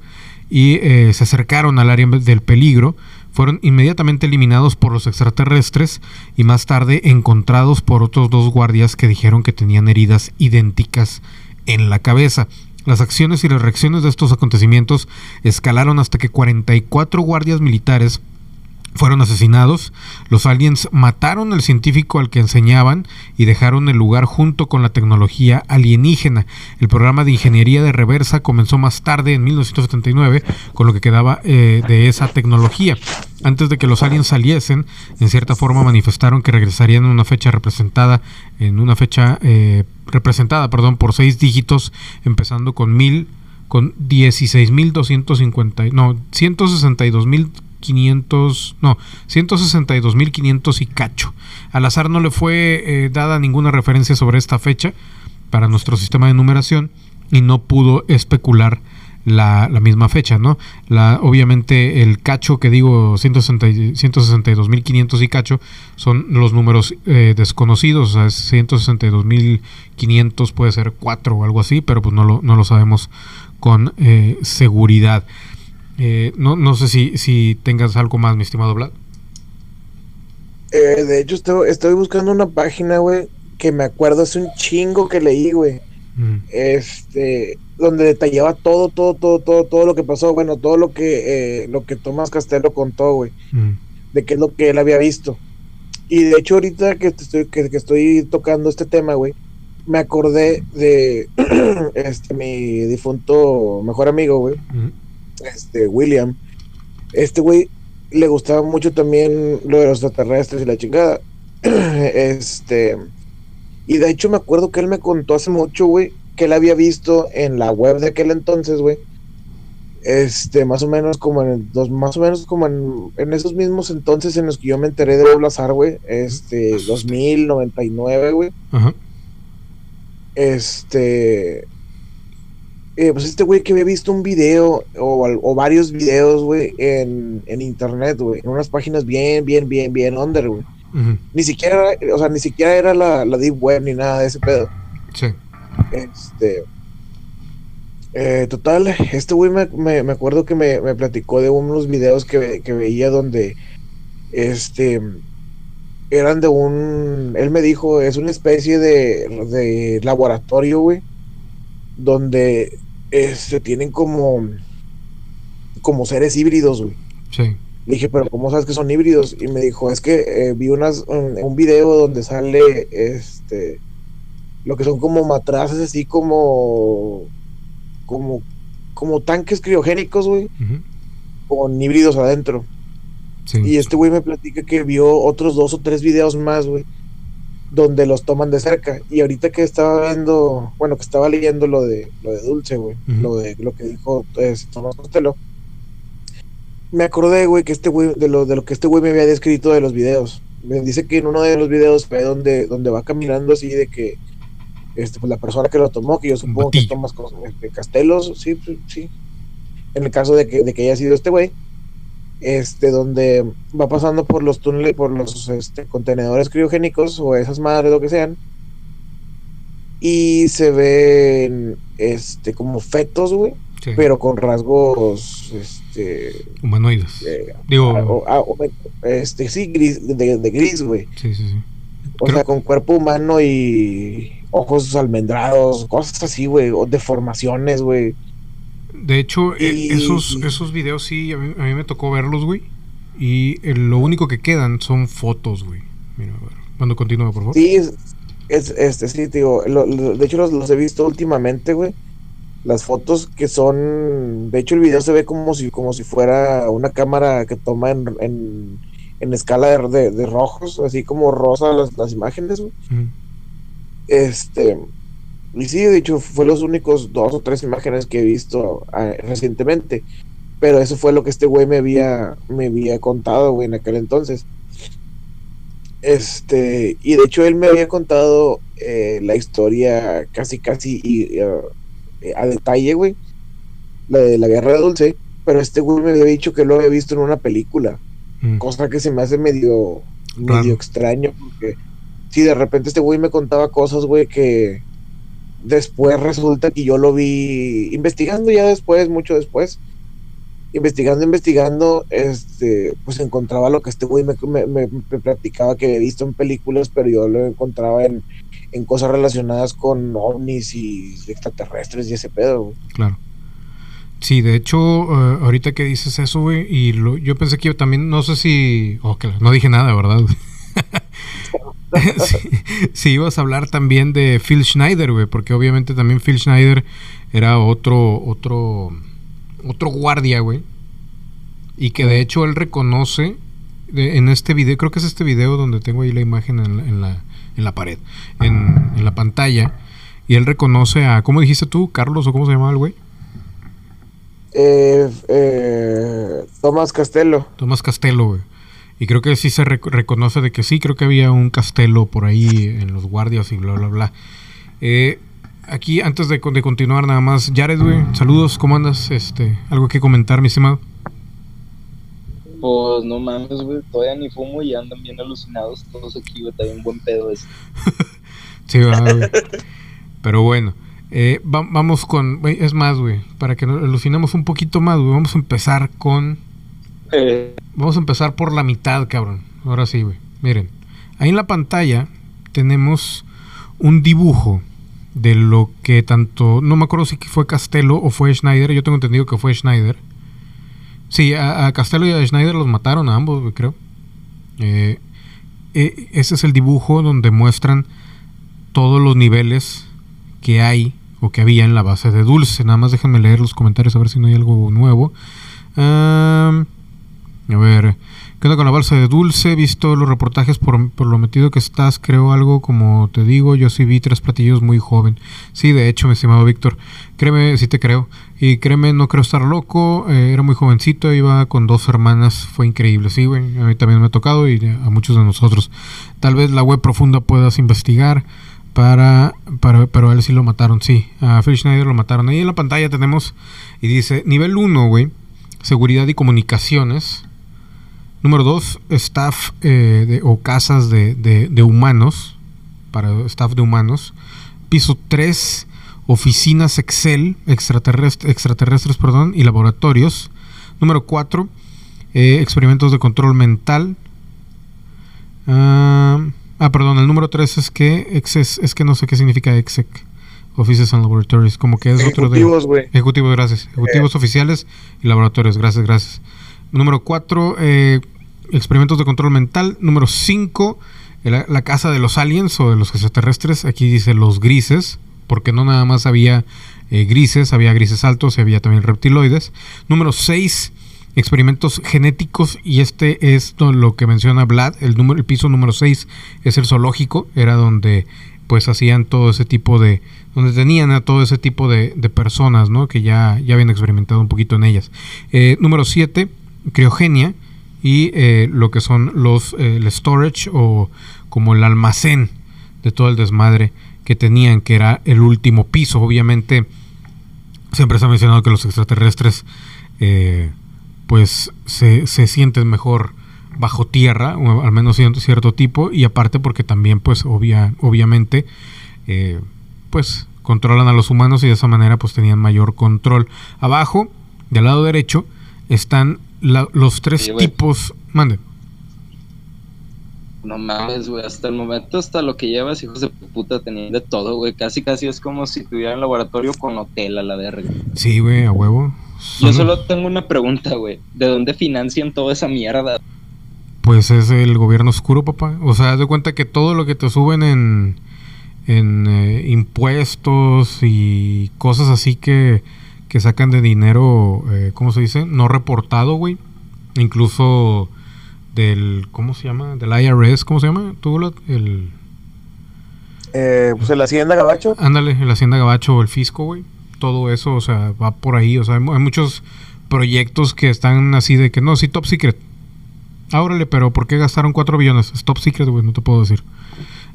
y eh, se acercaron al área del peligro. Fueron inmediatamente eliminados por los extraterrestres y más tarde encontrados por otros dos guardias que dijeron que tenían heridas idénticas en la cabeza. Las acciones y las reacciones de estos acontecimientos escalaron hasta que 44 guardias militares fueron asesinados, los aliens mataron al científico al que enseñaban y dejaron el lugar junto con la tecnología alienígena. El programa de ingeniería de reversa comenzó más tarde, en 1979, con lo que quedaba eh, de esa tecnología. Antes de que los aliens saliesen, en cierta forma manifestaron que regresarían en una fecha representada, en una fecha eh, representada, perdón, por seis dígitos, empezando con mil con 16.250, no, 162.500, no, 162.500 y cacho. Al azar no le fue eh, dada ninguna referencia sobre esta fecha para nuestro sistema de numeración y no pudo especular la, misma fecha, ¿no? La, obviamente el cacho que digo 162.500 y cacho son los números eh, desconocidos, o sea, 162.500 puede ser 4 o algo así, pero pues no lo, no lo sabemos con eh, seguridad. Eh, no, no sé si, si tengas algo más, mi estimado Vlad. de hecho, estoy, estoy buscando una página, güey, que me acuerdo hace un chingo que leí, güey. Mm. Este, donde detallaba todo, todo, todo, todo, todo lo que pasó, bueno, todo lo que, eh, lo que Tomás Castelo contó, güey, mm. de qué es lo que él había visto. Y de hecho, ahorita que estoy, que, estoy tocando este tema, güey, me acordé de [clears throat] este mi difunto mejor amigo, güey, mm. Este William. Este güey le gustaba mucho también lo de los extraterrestres y la chingada. [clears throat] este y de hecho me acuerdo que él me contó hace mucho, güey, que él había visto en la web de aquel entonces, güey. Este, más o menos como en el dos, más o menos como en, esos mismos entonces en los que yo me enteré de Blazar, güey. Este, 2099, güey. Ajá. Este. Eh, pues este güey que había visto un video o, o varios videos, güey, en, en internet, güey, en unas páginas bien, bien, bien, bien under, güey. Ni siquiera, o sea, ni siquiera era la, la, deep web ni nada de ese pedo. Sí. Este. Eh, total, este güey me, me, acuerdo que me, me, platicó de unos videos que, que, veía donde este eran de un él me dijo es una especie de, de laboratorio güey donde este tienen como como seres híbridos güey sí dije, pero ¿cómo sabes que son híbridos? Y me dijo, es que eh, vi unas, un, video donde sale este lo que son como matraces así como como como tanques criogénicos, güey, con híbridos adentro. Y este güey me platica que vio otros dos o tres videos más, güey, donde los toman de cerca. Y ahorita que estaba viendo, bueno, que estaba leyendo lo de lo de Dulce, güey, lo de lo que dijo este, Tomás Costello me acordé, güey, que este güey, de lo, de lo que este güey me había descrito de los videos. Me dice que en uno de los videos fue donde, donde va caminando así de que este, pues la persona que lo tomó, que yo supongo que tomas este, Castelos, sí, pues, sí. En el caso de que, de que haya sido este güey, este, donde va pasando por los túneles, por los este, contenedores criogénicos o esas madres, lo que sean, y se ven este, como fetos, güey, pero con rasgos este, humanoides. Eh, Digo, este, sí, gris, de, gris, güey. Sí, sí, sí. O sea, con cuerpo humano y ojos almendrados, cosas así, güey, o deformaciones, güey. De hecho, e, esos, esos videos sí, a mí, me tocó verlos, güey. Y lo único que quedan son fotos, güey. Mira, a ver, cuando continúa, por favor. Sí, es, este, sí, digo, de hecho los, los he visto últimamente, güey las fotos que son, de hecho el video se ve como si, como si fuera una cámara que toma en, en, escala de, rojos, así como rosa las, imágenes, Este, y sí, de hecho fue los únicos dos o tres imágenes que he visto ah, recientemente, pero eso fue lo que este güey me había, me había contado, güey, en aquel entonces. Este, y de hecho él me había contado eh, la historia casi, casi y, uh, eh, a detalle, güey, la de la guerra de Dulce, pero este güey me había dicho que lo había visto en una película, mm. cosa que se me hace medio, medio extraño, porque si de repente este güey me contaba cosas, güey, que después resulta que yo lo vi investigando ya después, mucho después, investigando, investigando, este, pues encontraba lo que este güey me, me, me, platicaba que había visto en películas, pero yo lo encontraba en, en cosas relacionadas con ovnis y extraterrestres y ese pedo. Claro. Sí, de hecho, eh, ahorita que dices eso, güey, y lo, yo pensé que yo también, no sé si, oh, no dije nada, ¿verdad? [laughs] [laughs] sí, ibas a hablar también de Phil Schneider, güey, porque obviamente también Phil Schneider era otro, otro, otro guardia, güey, y que de hecho él reconoce en este video, creo que es este video donde tengo ahí la imagen en la en la pared, en, la pantalla. Y él reconoce a, ¿cómo dijiste tú, Carlos, o cómo se llamaba el güey? Eh, eh, Tomás Castelo. Tomás Castelo, güey. Y creo que sí se reconoce de que sí, creo que había un castelo por ahí en los guardias y bla, bla, bla. Eh, aquí, antes de, de, continuar, nada más, Jared, güey, saludos, ¿cómo andas? Este, ¿Algo que comentar, mi estimado? Pues no mames, güey, todavía ni fumo y andan bien alucinados todos aquí, güey, está bien buen pedo ese. [laughs] sí, güey. Pero bueno, eh, vamos con, es más, güey, para que nos alucinemos un poquito más, güey, vamos a empezar con... Vamos a empezar por la mitad, cabrón. Ahora sí, güey. Miren, ahí en la pantalla tenemos un dibujo de lo que tanto, no me acuerdo si fue Castelo o fue Schneider, yo tengo entendido que fue Schneider Sí, a, Castelo y a Schneider los mataron a ambos, creo. Eh, eh, ese es el dibujo donde muestran todos los niveles que hay o que había en la base de Dulce. Nada más déjenme leer los comentarios a ver si no hay algo nuevo. A ver, ¿Qué onda con la balsa de dulce? Visto los reportajes por, por, lo metido que estás. Creo algo como te digo. Yo sí vi tres platillos muy joven. Sí, de hecho, mi estimado Víctor. Créeme, sí te creo. Y créeme, no creo estar loco. Eh, era muy jovencito. Iba con dos hermanas. Fue increíble. Sí, güey. A mí también me ha tocado y a muchos de nosotros. Tal vez la web profunda puedas investigar. Para, para, pero a él sí lo mataron, sí. A Phil Schneider lo mataron. Ahí en la pantalla tenemos, y dice, nivel 1, güey, seguridad y comunicaciones. Número dos, staff eh, o casas de, humanos, para staff de humanos. Piso 3, oficinas Excel, extraterrestres, perdón, y laboratorios. Número 4, eh, experimentos de control mental. ah, ah perdón, el número 3 es que es, que no sé qué significa exec. Offices and Laboratories, como que es otro de... Ejecutivos, gracias. Ejecutivos eh. oficiales y laboratorios, gracias, gracias. Número 4, eh, experimentos de control mental. Número 5, la, casa de los aliens o de los extraterrestres. Aquí dice los grises, porque no nada más había eh, grises, había grises altos y había también reptiloides. Número 6, experimentos genéticos. Y este es lo que menciona Vlad. El, número, el piso número 6 es el zoológico. Era donde pues hacían todo ese tipo de donde tenían a todo ese tipo de, personas ¿no? que ya, ya habían experimentado un poquito en ellas eh, número 7 criogenia y eh, lo que son los eh, el storage o como el almacén de todo el desmadre que tenían, que era el último piso. Obviamente, siempre se ha mencionado que los extraterrestres eh, pues se, se, sienten mejor bajo tierra, o al menos cierto, cierto tipo, y aparte porque también pues obvia, obviamente pues controlan a los humanos y de esa manera pues tenían mayor control. Abajo, del lado derecho, están los tres tipos. Mande. No mames, güey. Hasta el momento, hasta lo que llevas, hijos de puta, teniendo de todo, güey. Casi, casi es como si tuvieran laboratorio con hotel a la verga. Sí, güey, a huevo. Yo solo tengo una pregunta, güey. ¿De dónde financian toda esa mierda? Pues es el gobierno oscuro, papá. O sea, haz de cuenta que todo lo que te suben en, en eh, impuestos y cosas así que que sacan de dinero, eh, ¿cómo se dice? No reportado, güey. Incluso del, ¿cómo se llama? Del IRS, ¿cómo se llama? ¿Tú, el... Eh, pues el Hacienda Gabacho. Ándale, el Hacienda Gabacho el Fisco, güey. Todo eso, o sea, va por ahí. O sea, hay, muchos proyectos que están así de que no, sí, top secret. Ábrale, pero ¿por qué gastaron 4 billones? Es top secret, güey, no te puedo decir.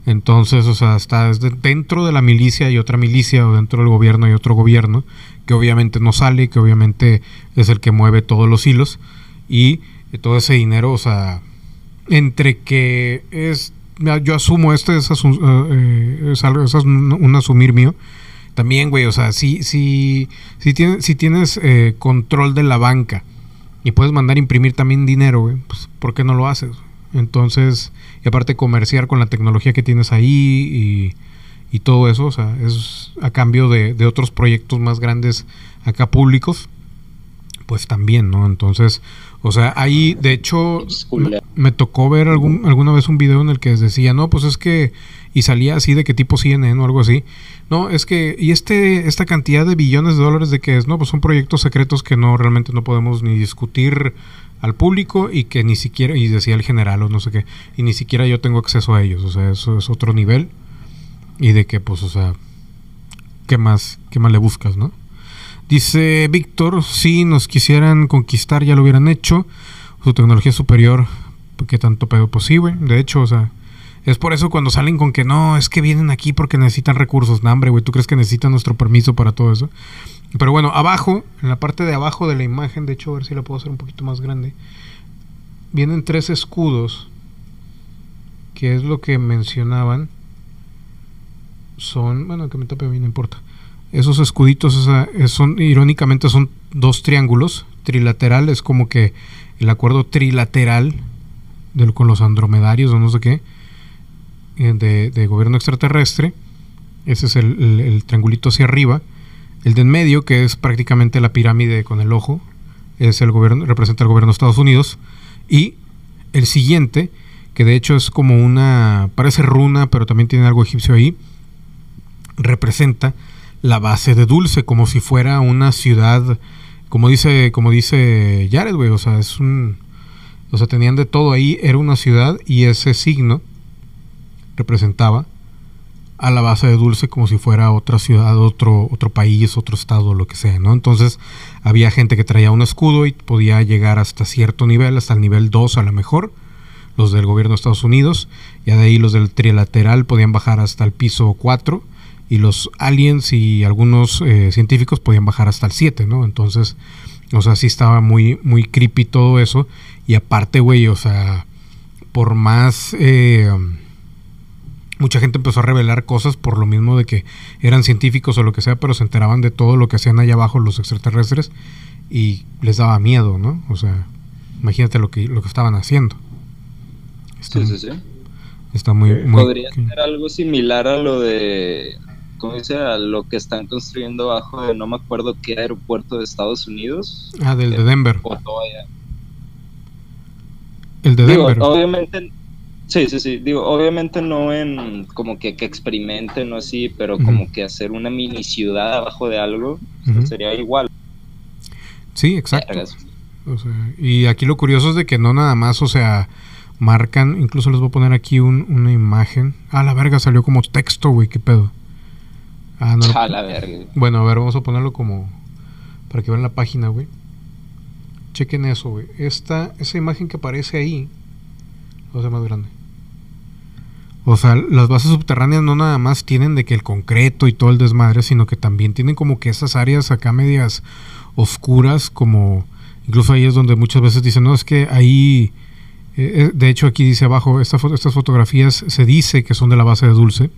Entonces, o sea, está dentro de la milicia y otra milicia, o dentro del gobierno y otro gobierno, que obviamente no sale, que obviamente es el que mueve todos los hilos, y todo ese dinero, o sea, entre que es, yo asumo, este es, eh, es, algo, un, asumir mío, también, güey, o sea, si, si, si, tienes, si tienes eh, control de la banca y puedes mandar imprimir también dinero, güey, pues, ¿por qué no lo haces? Entonces, y aparte comerciar con la tecnología que tienes ahí y, todo eso, o sea, es a cambio de, de, otros proyectos más grandes acá públicos, pues también, ¿no? Entonces, o sea, ahí, de hecho, me, tocó ver algún, alguna vez un video en el que decía, no, pues es que, y salía así de qué tipo CNN o algo así, no, es que, y este, esta cantidad de billones de dólares de que es, no, pues son proyectos secretos que no, realmente no podemos ni discutir al público y que ni siquiera, y decía el general o no sé qué, y ni siquiera yo tengo acceso a ellos, o sea, eso es otro nivel. Y de que, pues, o sea, ¿qué más, qué más le buscas, no? Dice Víctor, si nos quisieran conquistar ya lo hubieran hecho. Su tecnología es superior, ¿qué tanto pedo posible? De hecho, o sea, es por eso cuando salen con que no, es que vienen aquí porque necesitan recursos. No, hombre, güey, ¿tú crees que necesitan nuestro permiso para todo eso? Pero bueno, abajo, en la parte de abajo de la imagen, de hecho, a ver si la puedo hacer un poquito más grande, vienen tres escudos, que es lo que mencionaban. Son, bueno, que me tape bien, no importa. Esos escuditos, son, irónicamente, son dos triángulos. Trilateral es como que el acuerdo trilateral con los andromedarios o no sé qué eh, de, gobierno extraterrestre. Ese es el, triangulito hacia arriba. El de en medio, que es prácticamente la pirámide con el ojo, es el gobierno, representa el gobierno de Estados Unidos. Y el siguiente, que de hecho es como una, parece runa, pero también tiene algo egipcio ahí, representa la base de Dulce, como si fuera una ciudad, como dice, como dice Jared, o sea, es un, o sea, tenían de todo ahí, era una ciudad y ese signo representaba a la base de Dulce como si fuera otra ciudad, otro, otro país, otro estado, lo que sea, ¿no? Entonces había gente que traía un escudo y podía llegar hasta cierto nivel, hasta el nivel 2 a lo mejor, los del gobierno de Estados Unidos, y de ahí los del trilateral podían bajar hasta el piso 4, y los aliens y algunos eh, científicos podían bajar hasta el 7, ¿no? Entonces, o sea, sí estaba muy, muy creepy todo eso, y aparte, güey, o sea, por más... Eh, mucha gente empezó a revelar cosas por lo mismo de que eran científicos o lo que sea, pero se enteraban de todo lo que hacían allá abajo los extraterrestres y les daba miedo, ¿no? O sea, imagínate lo que, lo que estaban haciendo. sí, sí, sí. Está muy, Podría ser algo similar a lo de, ¿cómo dice? A lo que están construyendo abajo de no me acuerdo qué aeropuerto de Estados Unidos. Ah, del de Denver. O El de Denver. Obviamente Sí, sí, sí. Digo, obviamente no en como que, que experimenten o así, pero como que hacer una mini ciudad abajo de algo sería igual. Sí, exacto. y aquí lo curioso es de que no nada más, o sea, marcan, incluso les voy a poner aquí una imagen. Ah, la verga, salió como texto, güey, qué pedo. Ah, no. Ah, la verga. Bueno, a ver, vamos a ponerlo como para que vean la página, güey. Chequen eso, güey. Esta, esa imagen que aparece ahí, o sea, más grande. O sea, las bases subterráneas no nada más tienen de que el concreto y todo el desmadre, sino que también tienen como que esas áreas acá medias oscuras, como incluso ahí es donde muchas veces dicen, no, es que ahí, eh, eh, de hecho aquí dice abajo, estas fotografías se dice que son de la base de Dulce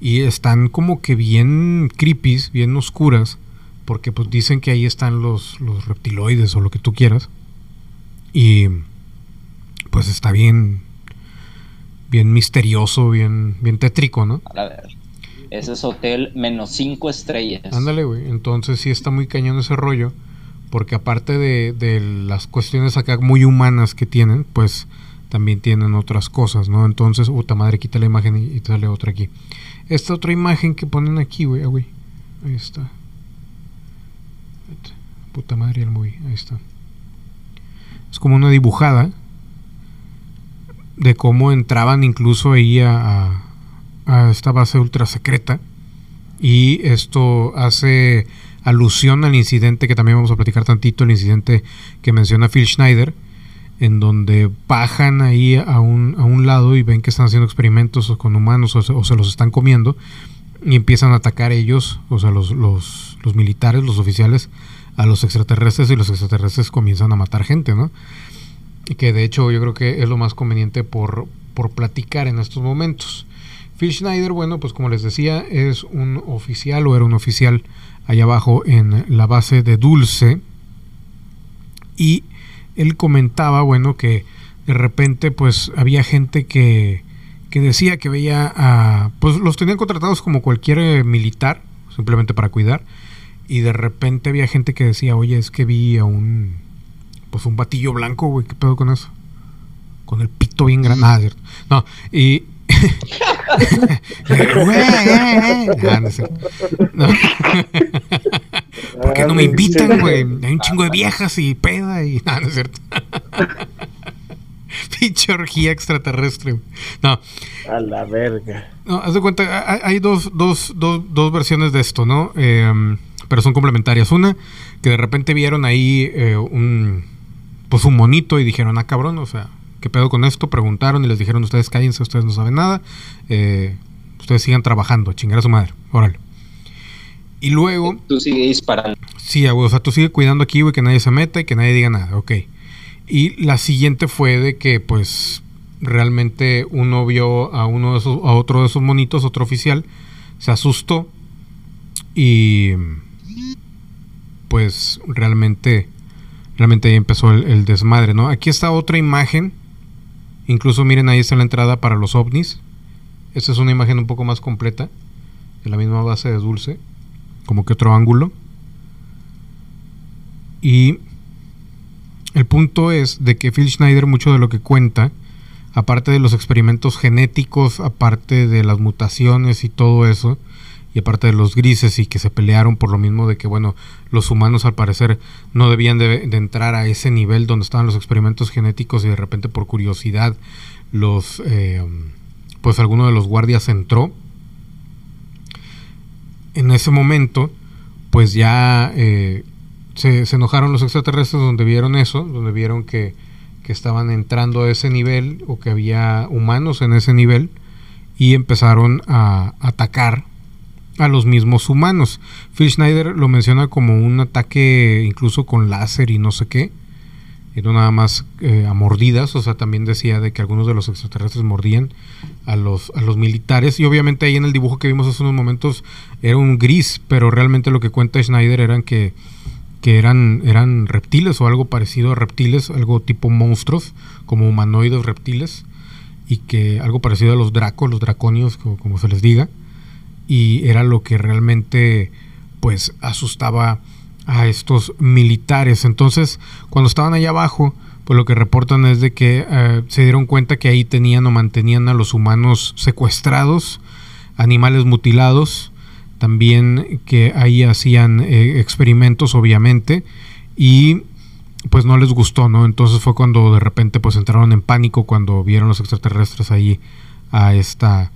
y están como que bien creepy, bien oscuras, porque pues dicen que ahí están los, los reptiloides o lo que tú quieras. Y pues está bien bien misterioso, bien, bien tétrico, ¿no? A ver. Ese es hotel menos cinco estrellas. Ándale, güey. Entonces sí está muy cañón ese rollo. Porque aparte de, de, las cuestiones acá muy humanas que tienen, pues también tienen otras cosas, ¿no? Entonces, puta madre, quita la imagen y, y sale otra aquí. Esta otra imagen que ponen aquí, güey, ah, güey. Ahí está. Puta madre el movie, ahí está. Es como una dibujada de cómo entraban incluso ahí a, esta base ultra secreta. Y esto hace alusión al incidente que también vamos a platicar tantito, el incidente que menciona Phil Schneider, en donde bajan ahí a un, a un lado y ven que están haciendo experimentos con humanos o se, los están comiendo y empiezan a atacar ellos, o sea, los, los, los militares, los oficiales, a los extraterrestres y los extraterrestres comienzan a matar gente, ¿no? Y que de hecho yo creo que es lo más conveniente por, por platicar en estos momentos. Phil Schneider, bueno, pues como les decía, es un oficial o era un oficial allá abajo en la base de Dulce y él comentaba, bueno, que de repente pues había gente que, que decía que veía a, pues los tenían contratados como cualquier militar, simplemente para cuidar, y de repente había gente que decía, oye, es que vi a un pues un batillo blanco, güey, ¿qué pedo con eso? Con el pito bien grande. Ah, cierto. No, y. no, ¿Por qué no me invitan, güey? Hay un chingo de viejas y peda y. nada, no es cierto. [laughs] Pinche orgía extraterrestre. No. A la verga. No, haz de cuenta, hay, dos, dos, dos, dos versiones de esto, ¿no? Eh, pero son complementarias. Una, que de repente vieron ahí eh, un, pues un monito y dijeron, ah, cabrón, o sea, ¿qué pedo con esto? Preguntaron y les dijeron, ustedes cállense, ustedes no saben nada, eh, ustedes sigan trabajando, chingar a su madre, órale. Y luego... Tú sigues disparando. Sí, o sea, tú sigues cuidando aquí, güey, que nadie se meta y que nadie diga nada, ok. Y la siguiente fue de que, pues, realmente uno vio a uno de esos, a otro de esos monitos, otro oficial, se asustó y pues realmente realmente ahí empezó el, desmadre, ¿no? Aquí está otra imagen, incluso miren ahí está la entrada para los ovnis. Esta es una imagen un poco más completa, de la misma base de dulce, como que otro ángulo. Y el punto es de que Phil Schneider mucho de lo que cuenta aparte de los experimentos genéticos, aparte de las mutaciones y todo eso, y aparte de los grises y que se pelearon por lo mismo de que, bueno, los humanos al parecer no debían de, entrar a ese nivel donde estaban los experimentos genéticos y de repente por curiosidad los, eh, pues alguno de los guardias entró. En ese momento, pues ya eh, se, se enojaron los extraterrestres donde vieron eso, donde vieron que que estaban entrando a ese nivel o que había humanos en ese nivel y empezaron a atacar a los mismos humanos. Phil Schneider lo menciona como un ataque incluso con láser y no sé qué. Y no nada más eh, a mordidas, o sea, también decía de que algunos de los extraterrestres mordían a los, a los militares. Y obviamente ahí en el dibujo que vimos hace unos momentos era un gris, pero realmente lo que cuenta Schneider eran que que eran, eran reptiles o algo parecido a reptiles, algo tipo monstruos, como humanoides reptiles, y que algo parecido a los dracos, los draconios, como, se les diga, y era lo que realmente pues asustaba a estos militares. Entonces, cuando estaban allá abajo, pues lo que reportan es de que eh, se dieron cuenta que ahí tenían o mantenían a los humanos secuestrados, animales mutilados, también que ahí hacían eh, experimentos obviamente y pues no les gustó, ¿no? Entonces fue cuando de repente pues entraron en pánico cuando vieron los extraterrestres ahí a esta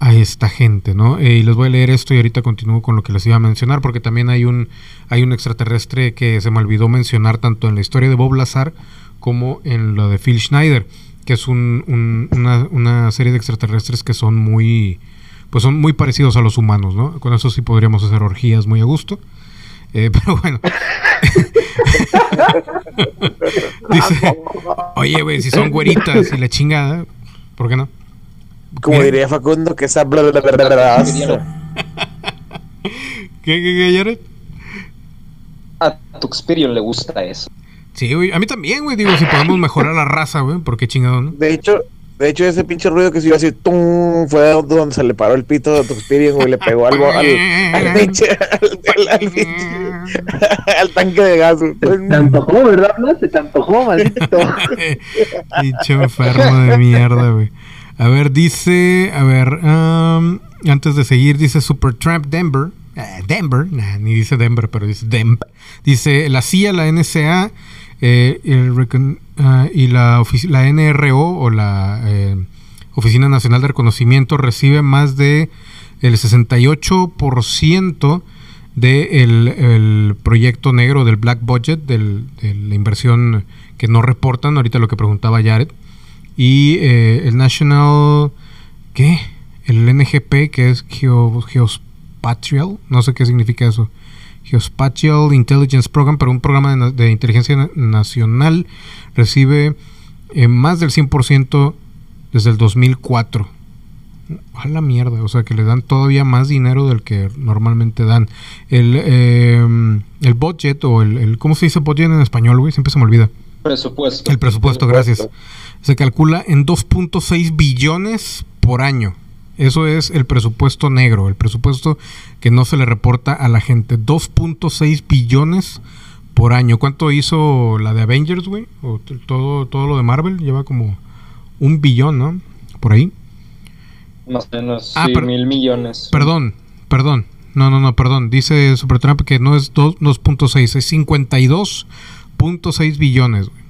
a esta gente, ¿no? Eh, y les voy a leer esto y ahorita continúo con lo que les iba a mencionar porque también hay un hay un extraterrestre que se me olvidó mencionar tanto en la historia de Bob Lazar como en lo de Phil Schneider, que es un, una, una serie de extraterrestres que son muy pues son muy parecidos a los humanos, ¿no? Con eso sí podríamos hacer orgías muy a gusto. Eh, [laughs] pero bueno. [laughs] Oye, güey, si son güeritas y la chingada, ¿por qué no? Como diría Facundo, que esa bla bla ¿Qué, qué, qué, Jared? A Tuxperion le gusta eso. Sí, güey, a mí también, güey, digo, si podemos mejorar la raza, güey, ¿por qué chingado, no? De hecho, de hecho, ese pinche ruido que se iba así, ¡tum! fue donde se le paró el pito de Tuxperion, güey, le pegó algo al, al, pinche, al, al, al, tanque de gas. Se te antojó, ¿verdad? No? Se te antojó, maldito. Pinche enfermo de mierda, güey. A ver, dice, a ver, um, antes de seguir, dice Supertramp Denver. Eh, Denver, ni dice Denver, pero dice Demp. Dice la CIA, la NSA eh, ah, y la, la NRO o la eh, Oficina Nacional de Reconocimiento recibe más de el 68% del de el proyecto negro del Black Budget, de la inversión que no reportan, ahorita lo que preguntaba Jared, y eh, el National, ¿qué? El NGP, que es Geospatial, no sé qué significa eso. Geospatial Intelligence Program, pero un programa de, inteligencia nacional, recibe eh, más del 100% desde el 2004. A la mierda, o sea que le dan todavía más dinero del que normalmente dan. El, em, el budget o el, ¿Cómo se dice budget en español, güey? Siempre se me olvida. Presupuesto. El presupuesto, gracias. Se calcula en 2.6 billones por año. Eso es el presupuesto negro, el presupuesto que no se le reporta a la gente. 2.6 billones por año. ¿Cuánto hizo la de Avengers, güey? O todo, todo lo de Marvel lleva como un billón, ¿no? Por ahí. Más o menos, ah, mil millones. Perdón, perdón. No, no, no, perdón. Dice Supertramp que no es 2.6, es 52.6 billones, güey.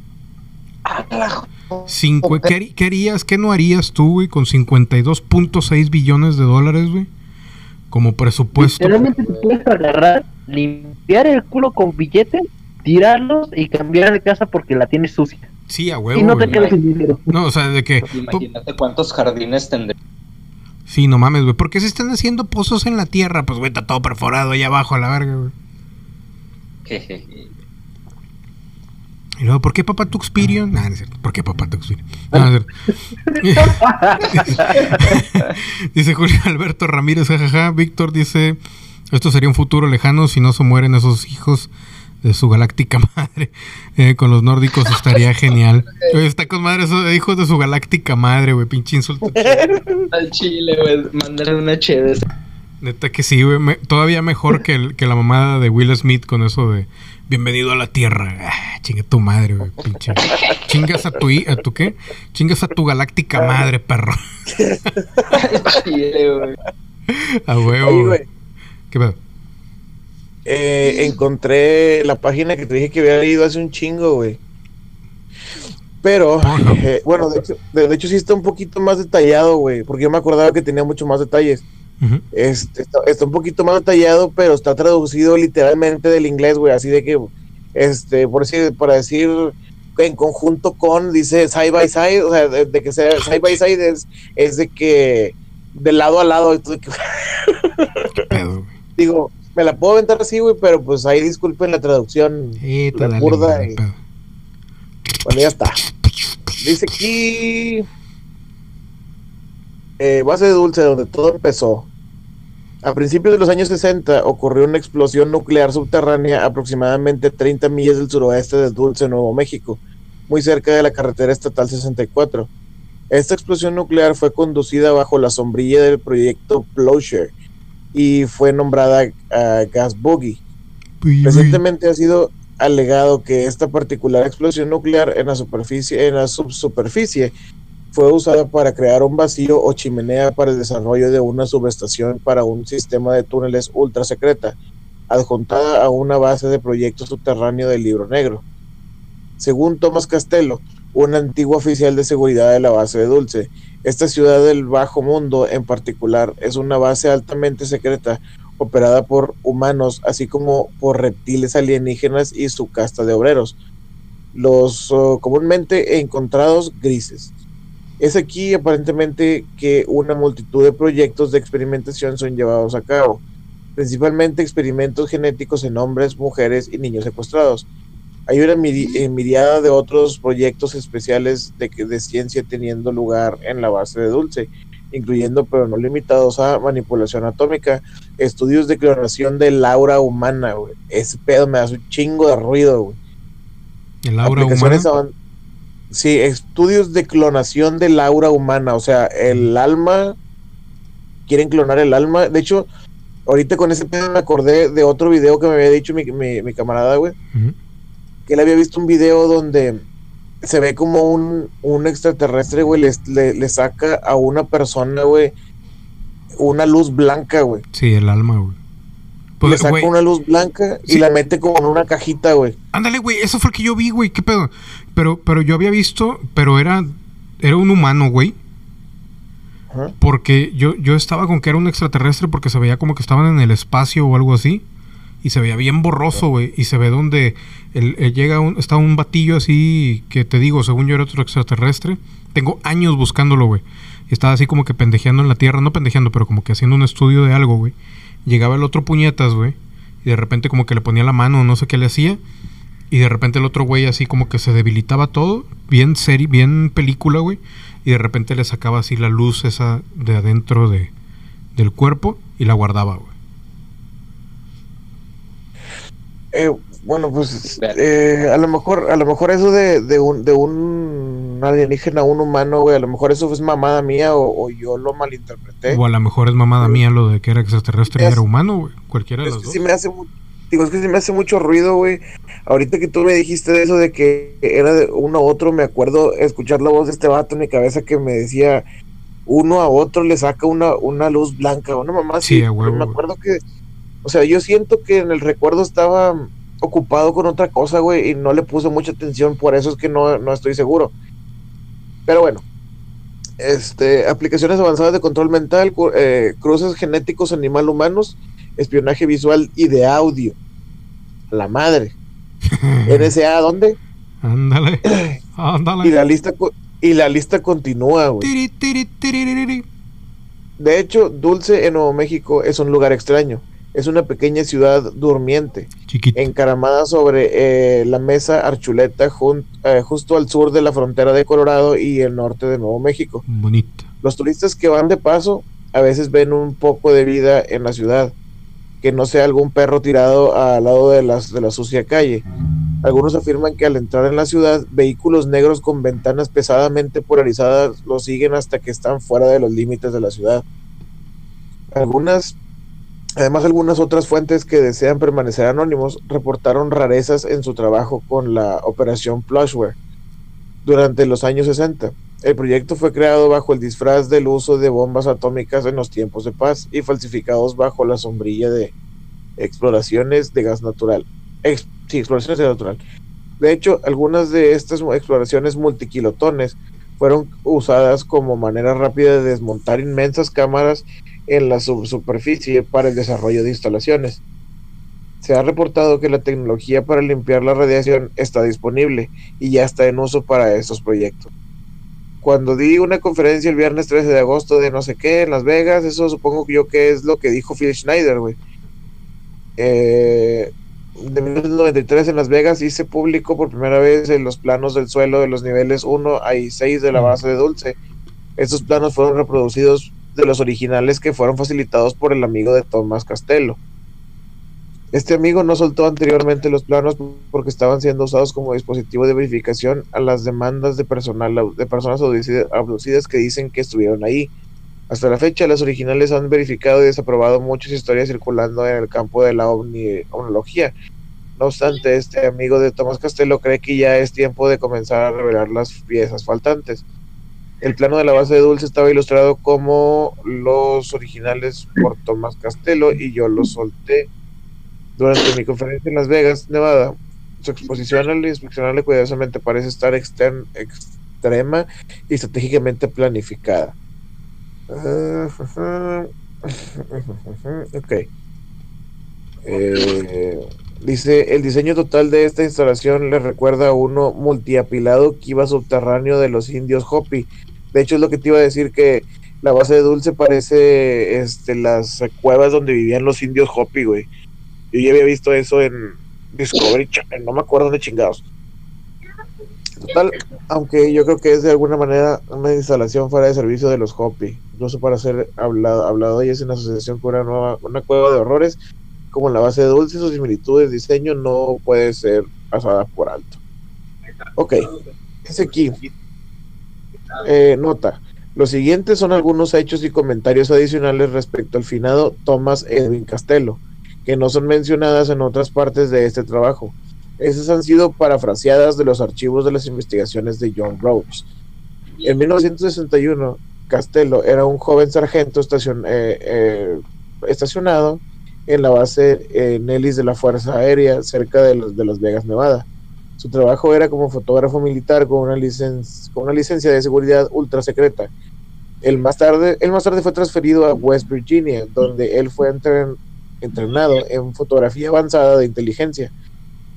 Cinco, ¿qué, harías, qué no harías tú, güey, con 52.6 billones de dólares, güey? Como presupuesto. Realmente te puedes agarrar limpiar el culo con billetes, tirarlos y cambiar de casa porque la tienes sucia. Sí, a huevo. Y no te güey. quedes sin dinero. No, o sea, de que. Pues Imagínate cuántos jardines tendré. Sí, no mames, güey. ¿Por qué se están haciendo pozos en la tierra? Pues, güey, está todo perforado ahí abajo a la verga, güey. Jejeje. Y luego, ¿por qué Papá Tuxpirion? No, no es cierto. ¿Por qué Papá Tuxpirion? No, no es cierto. [laughs] dice Julio Alberto Ramírez, jajaja. Víctor dice, esto sería un futuro lejano si no se mueren esos hijos de su galáctica [laughs] madre. Eh, con los nórdicos estaría genial. Oye, está con madre esos hijos de su galáctica madre, güey. Pinche insulto. [laughs] Al chile, güey. Mándale una chévere. Neta que sí, güey. Me- todavía mejor que, el- que la mamada de Will Smith con eso de bienvenido a la tierra. Ah, chinga tu madre, güey. Pinche. Chingas a tu, a tu qué? Chingas a tu galáctica madre, perro. [laughs] A huevo, Oye, güey. ¿Qué pedo? eh, encontré la página que te dije que había leído hace un chingo, güey. Pero, Pornhub. eh, bueno, de hecho, de, de hecho sí está un poquito más detallado, güey, porque yo me acordaba que tenía mucho más detalles. Este, está, está un poquito más detallado, pero está traducido literalmente del inglés, güey, así de que, este, por decir, para decir en conjunto con, dice side by side, o sea, de, de que sea side by side es, es de que de lado a lado, que- ¿Qué pedo, digo, me la puedo aventar así, güey, pero pues ahí disculpen la traducción, La dale, burda y- pedo. bueno, ya está. Dice aquí, eh, base de dulce, donde todo empezó. A principios de los años 60 ocurrió una explosión nuclear subterránea aproximadamente 30 millas del suroeste de Dulce, Nuevo México, muy cerca de la carretera estatal 64. Esta explosión nuclear fue conducida bajo la sombrilla del proyecto Plowshare y fue nombrada ah, Gas uy. Recientemente ha sido alegado que esta particular explosión nuclear en la superficie, en la subsuperficie, fue usada para crear un vacío o chimenea para el desarrollo de una subestación para un sistema de túneles ultra secreta, adjuntada a una base de proyecto subterráneo del libro negro. Según Thomas Castello, un antiguo oficial de seguridad de la base de Dulce, esta ciudad del bajo mundo en particular es una base altamente secreta operada por humanos, así como por reptiles alienígenas y su casta de obreros, los uh, comúnmente encontrados grises. Es aquí aparentemente que una multitud de proyectos de experimentación son llevados a cabo, principalmente experimentos genéticos en hombres, mujeres y niños secuestrados. Hay una eh, miriada de otros proyectos especiales de ciencia teniendo lugar en la base de Dulce, incluyendo pero no limitados a manipulación atómica, estudios de clonación del aura humana, güey. Ese pedo me hace un chingo de ruido, güey. El aura humana. Sí, estudios de clonación del aura humana, o sea, el alma, quieren clonar el alma. De hecho, ahorita con ese pedo me acordé de otro video que me había dicho mi, mi- mi camarada, güey, que él había visto un video donde se ve como un, un extraterrestre, güey, le, le- le saca a una persona, güey, una luz blanca, güey. Sí, el alma, güey. Le Pues, saca güey, una luz blanca y Sí. la mete como en una cajita, güey. ándale, güey, eso fue el que yo vi, güey, qué pedo. Pero, pero yo había visto, pero era, era un humano, güey. Porque yo, yo estaba con que era un extraterrestre porque se veía como que estaban en el espacio o algo así. Y se veía bien borroso, güey. Y se ve donde el llega un, está un batillo así que te digo, según yo era otro extraterrestre. Tengo años buscándolo, güey. Y estaba así como que pendejeando en la Tierra. No pendejeando, pero como que haciendo un estudio de algo, güey. Llegaba el otro puñetas, güey. Y de repente como que le ponía la mano, no sé qué le hacía. Y de repente el otro güey así como que se debilitaba todo. Bien serie, bien película, güey. Y de repente le sacaba así la luz esa de adentro de, del cuerpo y la guardaba, güey. Eh, bueno, pues eh, a lo mejor, a lo mejor eso de, de un, de un alienígena a un humano, güey, a lo mejor eso es mamada mía o, o yo lo malinterpreté. O a lo mejor es mamada mía lo de que era extraterrestre y era humano, güey. Cualquiera de es dos. sí me hace digo, es que sí me hace mucho ruido, güey. Ahorita que tú me dijiste de eso de que era de uno a otro, me acuerdo escuchar la voz de este vato en mi cabeza que me decía uno a otro le saca una, una luz blanca, una mamá Sí, a huevo, me acuerdo que, o sea, yo siento que en el recuerdo estaba ocupado con otra cosa, güey, y no le puse mucha atención, por eso es que no, no estoy seguro. Pero bueno, este, aplicaciones avanzadas de control mental, eh, cruces genéticos animal-humanos, espionaje visual y de audio. La madre. [laughs] NSA, ¿dónde? Ándale. [clears throat] Ándale. Y la lista, y la lista continúa, güey. De hecho, Dulce en Nuevo México es un lugar extraño. Es una pequeña ciudad durmiente, encaramada sobre eh, la mesa Archuleta, eh, justo al sur de la frontera de Colorado y el norte de Nuevo México. Bonito. Los turistas que van de paso a veces ven un poco de vida en la ciudad, que no sea algún perro tirado al lado de, las, de la sucia calle. Algunos afirman que al entrar en la ciudad, vehículos negros con ventanas pesadamente polarizadas los siguen hasta que están fuera de los límites de la ciudad. Algunas, además algunas otras fuentes que desean permanecer anónimos reportaron rarezas en su trabajo con la operación Plushware durante los años 60. El proyecto fue creado bajo el disfraz del uso de bombas atómicas en los tiempos de paz y falsificados bajo la sombrilla de exploraciones de gas natural sí, exploraciones de natural. De hecho, algunas de estas exploraciones multiquilotones fueron usadas como manera rápida de desmontar inmensas cámaras en la subsuperficie para el desarrollo de instalaciones. Se ha reportado que la tecnología para limpiar la radiación está disponible y ya está en uso para estos proyectos. Cuando di una conferencia el viernes 13 de agosto de no sé qué en Las Vegas, eso supongo yo que es lo que dijo Phil Schneider, güey. Eh, de 1993 en Las Vegas hice público por primera vez en los planos del suelo de los niveles 1 y 6 de la base de Dulce. Estos planos fueron reproducidos de los originales que fueron facilitados por el amigo de Tomás Castello. Este amigo no soltó anteriormente los planos porque estaban siendo usados como dispositivo de verificación a las demandas de personal de personas abducidas que dicen que estuvieron ahí. Hasta la fecha, las originales han verificado y desaprobado muchas historias circulando en el campo de la omnología. No obstante, este amigo de Tomás Castelo cree que ya es tiempo de comenzar a revelar las piezas faltantes. El plano de la base de Dulce estaba ilustrado como los originales por Tomás Castelo y yo lo solté durante mi conferencia en Las Vegas, Nevada. Su exposición al inspeccionarle cuidadosamente parece estar extrema y estratégicamente planificada. [laughs] Ok. Eh, dice, el diseño total de esta instalación le recuerda a uno multiapilado que iba subterráneo de los indios Hopi. De hecho, es lo que te iba a decir que la base de Dulce parece este, las cuevas donde vivían los indios Hopi, güey. Yo ya había visto eso en Discovery Channel, no me acuerdo de chingados. Total, aunque yo creo que es de alguna manera una instalación fuera de servicio de los Hopi incluso para ser hablado, hablado y es en asociación con una nueva una cueva de horrores como la base de dulces o similitudes de diseño no puede ser pasada por alto. Ok, es aquí. Eh, nota. Los siguientes son algunos hechos y comentarios adicionales respecto al finado Thomas Edwin Castello, que no son mencionadas en otras partes de este trabajo. Esas han sido parafraseadas de los archivos de las investigaciones de John Rhodes. En 1961, Castello era un joven sargento eh, eh, estacionado en la base Nellis de la Fuerza Aérea cerca de, los, de Las Vegas, Nevada. Su trabajo era como fotógrafo militar con una, licencia, con una licencia de seguridad ultra secreta. Él más, tarde, él más tarde fue transferido a West Virginia, donde él fue entrenado en fotografía avanzada de inteligencia.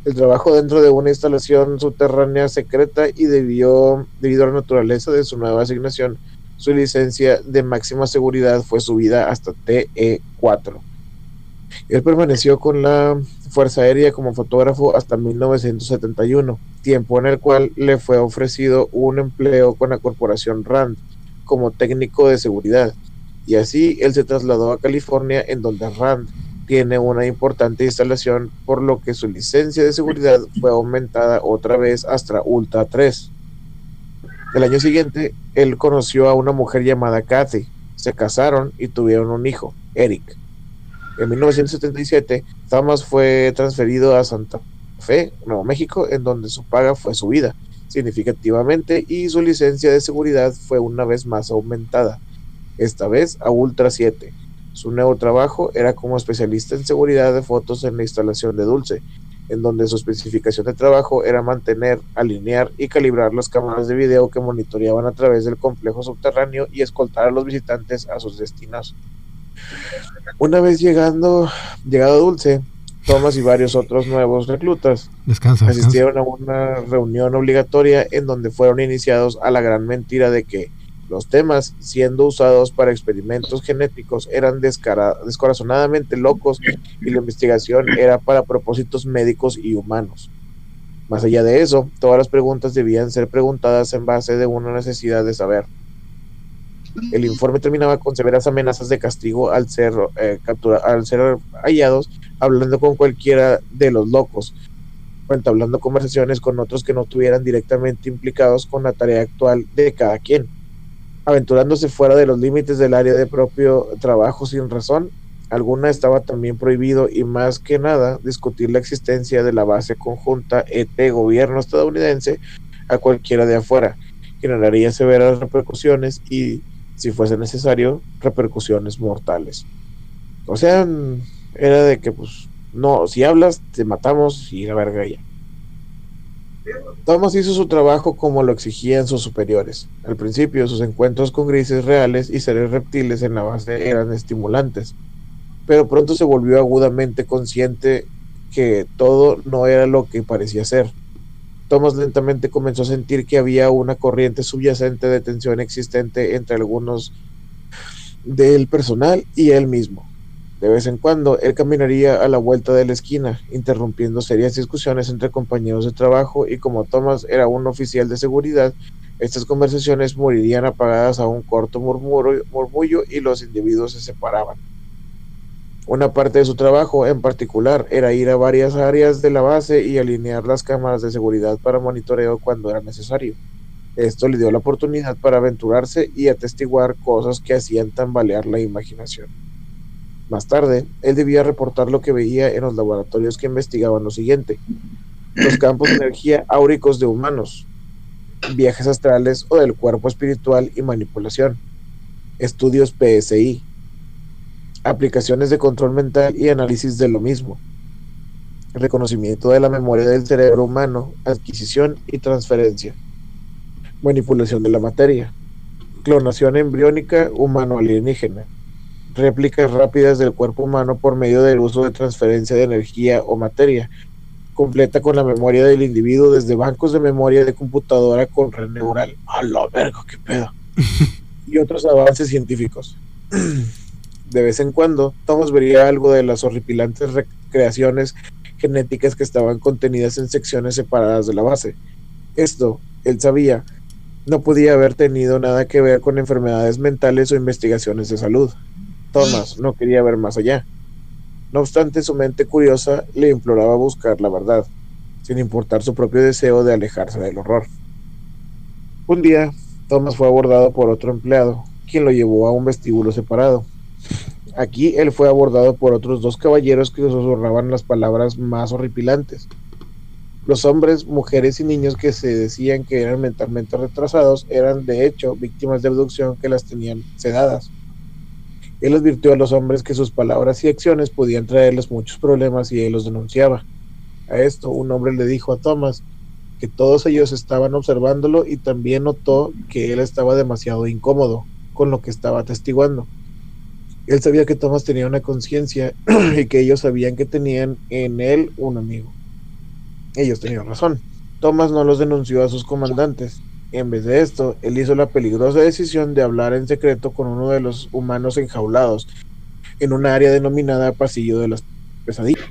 El trabajo dentro de una instalación subterránea secreta y debió, debido a la naturaleza de su nueva asignación, su licencia de máxima seguridad fue subida hasta TE4. Él permaneció con la Fuerza Aérea como fotógrafo hasta 1971, tiempo en el cual le fue ofrecido un empleo con la corporación RAND como técnico de seguridad. Y así él se trasladó a California, en donde RAND tiene una importante instalación, por lo que su licencia de seguridad fue aumentada otra vez hasta Ultra 3. El año siguiente, él conoció a una mujer llamada Kathy. Se casaron y tuvieron un hijo, Eric. En 1977, Thomas fue transferido a Santa Fe, Nuevo México, en donde su paga fue subida significativamente y su licencia de seguridad fue una vez más aumentada, esta vez a Ultra 7. Su nuevo trabajo era como especialista en seguridad de fotos en la instalación de Dulce, en donde su especificación de trabajo era mantener, alinear y calibrar las cámaras de video que monitoreaban a través del complejo subterráneo y escoltar a los visitantes a sus destinos. Una vez llegando, llegado Dulce, Thomas y varios otros nuevos reclutas asistieron a una reunión obligatoria en donde fueron iniciados a la gran mentira de que los temas siendo usados para experimentos genéticos eran descorazonadamente locos y la investigación era para propósitos médicos y humanos. Más allá de eso, todas las preguntas debían ser preguntadas en base de una necesidad de saber. El informe terminaba con severas amenazas de castigo al ser, eh, al ser hallados hablando con cualquiera de los locos, entablando conversaciones con otros que no estuvieran directamente implicados con la tarea actual de cada quien, aventurándose fuera de los límites del área de propio trabajo sin razón. Alguna estaba también prohibido y más que nada discutir la existencia de la base conjunta ET gobierno estadounidense a cualquiera de afuera, generaría severas repercusiones y si fuese necesario, repercusiones mortales. O sea, era de que, pues, no, si hablas, te matamos y la verga ya. Thomas hizo su trabajo como lo exigían sus superiores. Al principio, sus encuentros con grises reales y seres reptiles en la base eran estimulantes, pero pronto se volvió agudamente consciente que todo no era lo que parecía ser. Thomas lentamente comenzó a sentir que había una corriente subyacente de tensión existente entre algunos del personal y él mismo. De vez en cuando, él caminaría a la vuelta de la esquina, interrumpiendo serias discusiones entre compañeros de trabajo y como Thomas era un oficial de seguridad, estas conversaciones morirían apagadas a un corto murmullo y los individuos se separaban. Una parte de su trabajo en particular era ir a varias áreas de la base y alinear las cámaras de seguridad para monitoreo cuando era necesario. Esto le dio la oportunidad para aventurarse y atestiguar cosas que hacían tambalear la imaginación. Más tarde, él debía reportar lo que veía en los laboratorios que investigaban lo siguiente. Los campos de energía áuricos de humanos, viajes astrales o del cuerpo espiritual y manipulación, estudios PSI, aplicaciones de control mental y análisis de lo mismo, reconocimiento de la memoria del cerebro humano, adquisición y transferencia, manipulación de la materia, clonación embriónica humano-alienígena, réplicas rápidas del cuerpo humano por medio del uso de transferencia de energía o materia, completa con la memoria del individuo desde bancos de memoria de computadora con red neural. A la verga, qué pedo. [laughs] y otros avances científicos. [clears throat] de vez en cuando, Thomas vería algo de las horripilantes recreaciones genéticas que estaban contenidas en secciones separadas de la base. Esto, él sabía, no podía haber tenido nada que ver con enfermedades mentales o investigaciones de salud. Thomas no quería ver más allá. No obstante, su mente curiosa le imploraba buscar la verdad, sin importar su propio deseo de alejarse del horror. Un día, Thomas fue abordado por otro empleado, quien lo llevó a un vestíbulo separado. Aquí él fue abordado por otros dos caballeros que susurraban las palabras más horripilantes. Los hombres, mujeres y niños que se decían que eran mentalmente retrasados eran de hecho víctimas de abducción que las tenían sedadas. Él advirtió a los hombres que sus palabras y acciones podían traerles muchos problemas y él los denunciaba. A esto un hombre le dijo a Thomas que todos ellos estaban observándolo y también notó que él estaba demasiado incómodo con lo que estaba atestiguando. Él sabía que Thomas tenía una conciencia [clears throat] y que ellos sabían que tenían en él un amigo. Ellos tenían razón. Thomas no los denunció a sus comandantes. En vez de esto, él hizo la peligrosa decisión de hablar en secreto con uno de los humanos enjaulados en un área denominada Pasillo de las Pesadillas.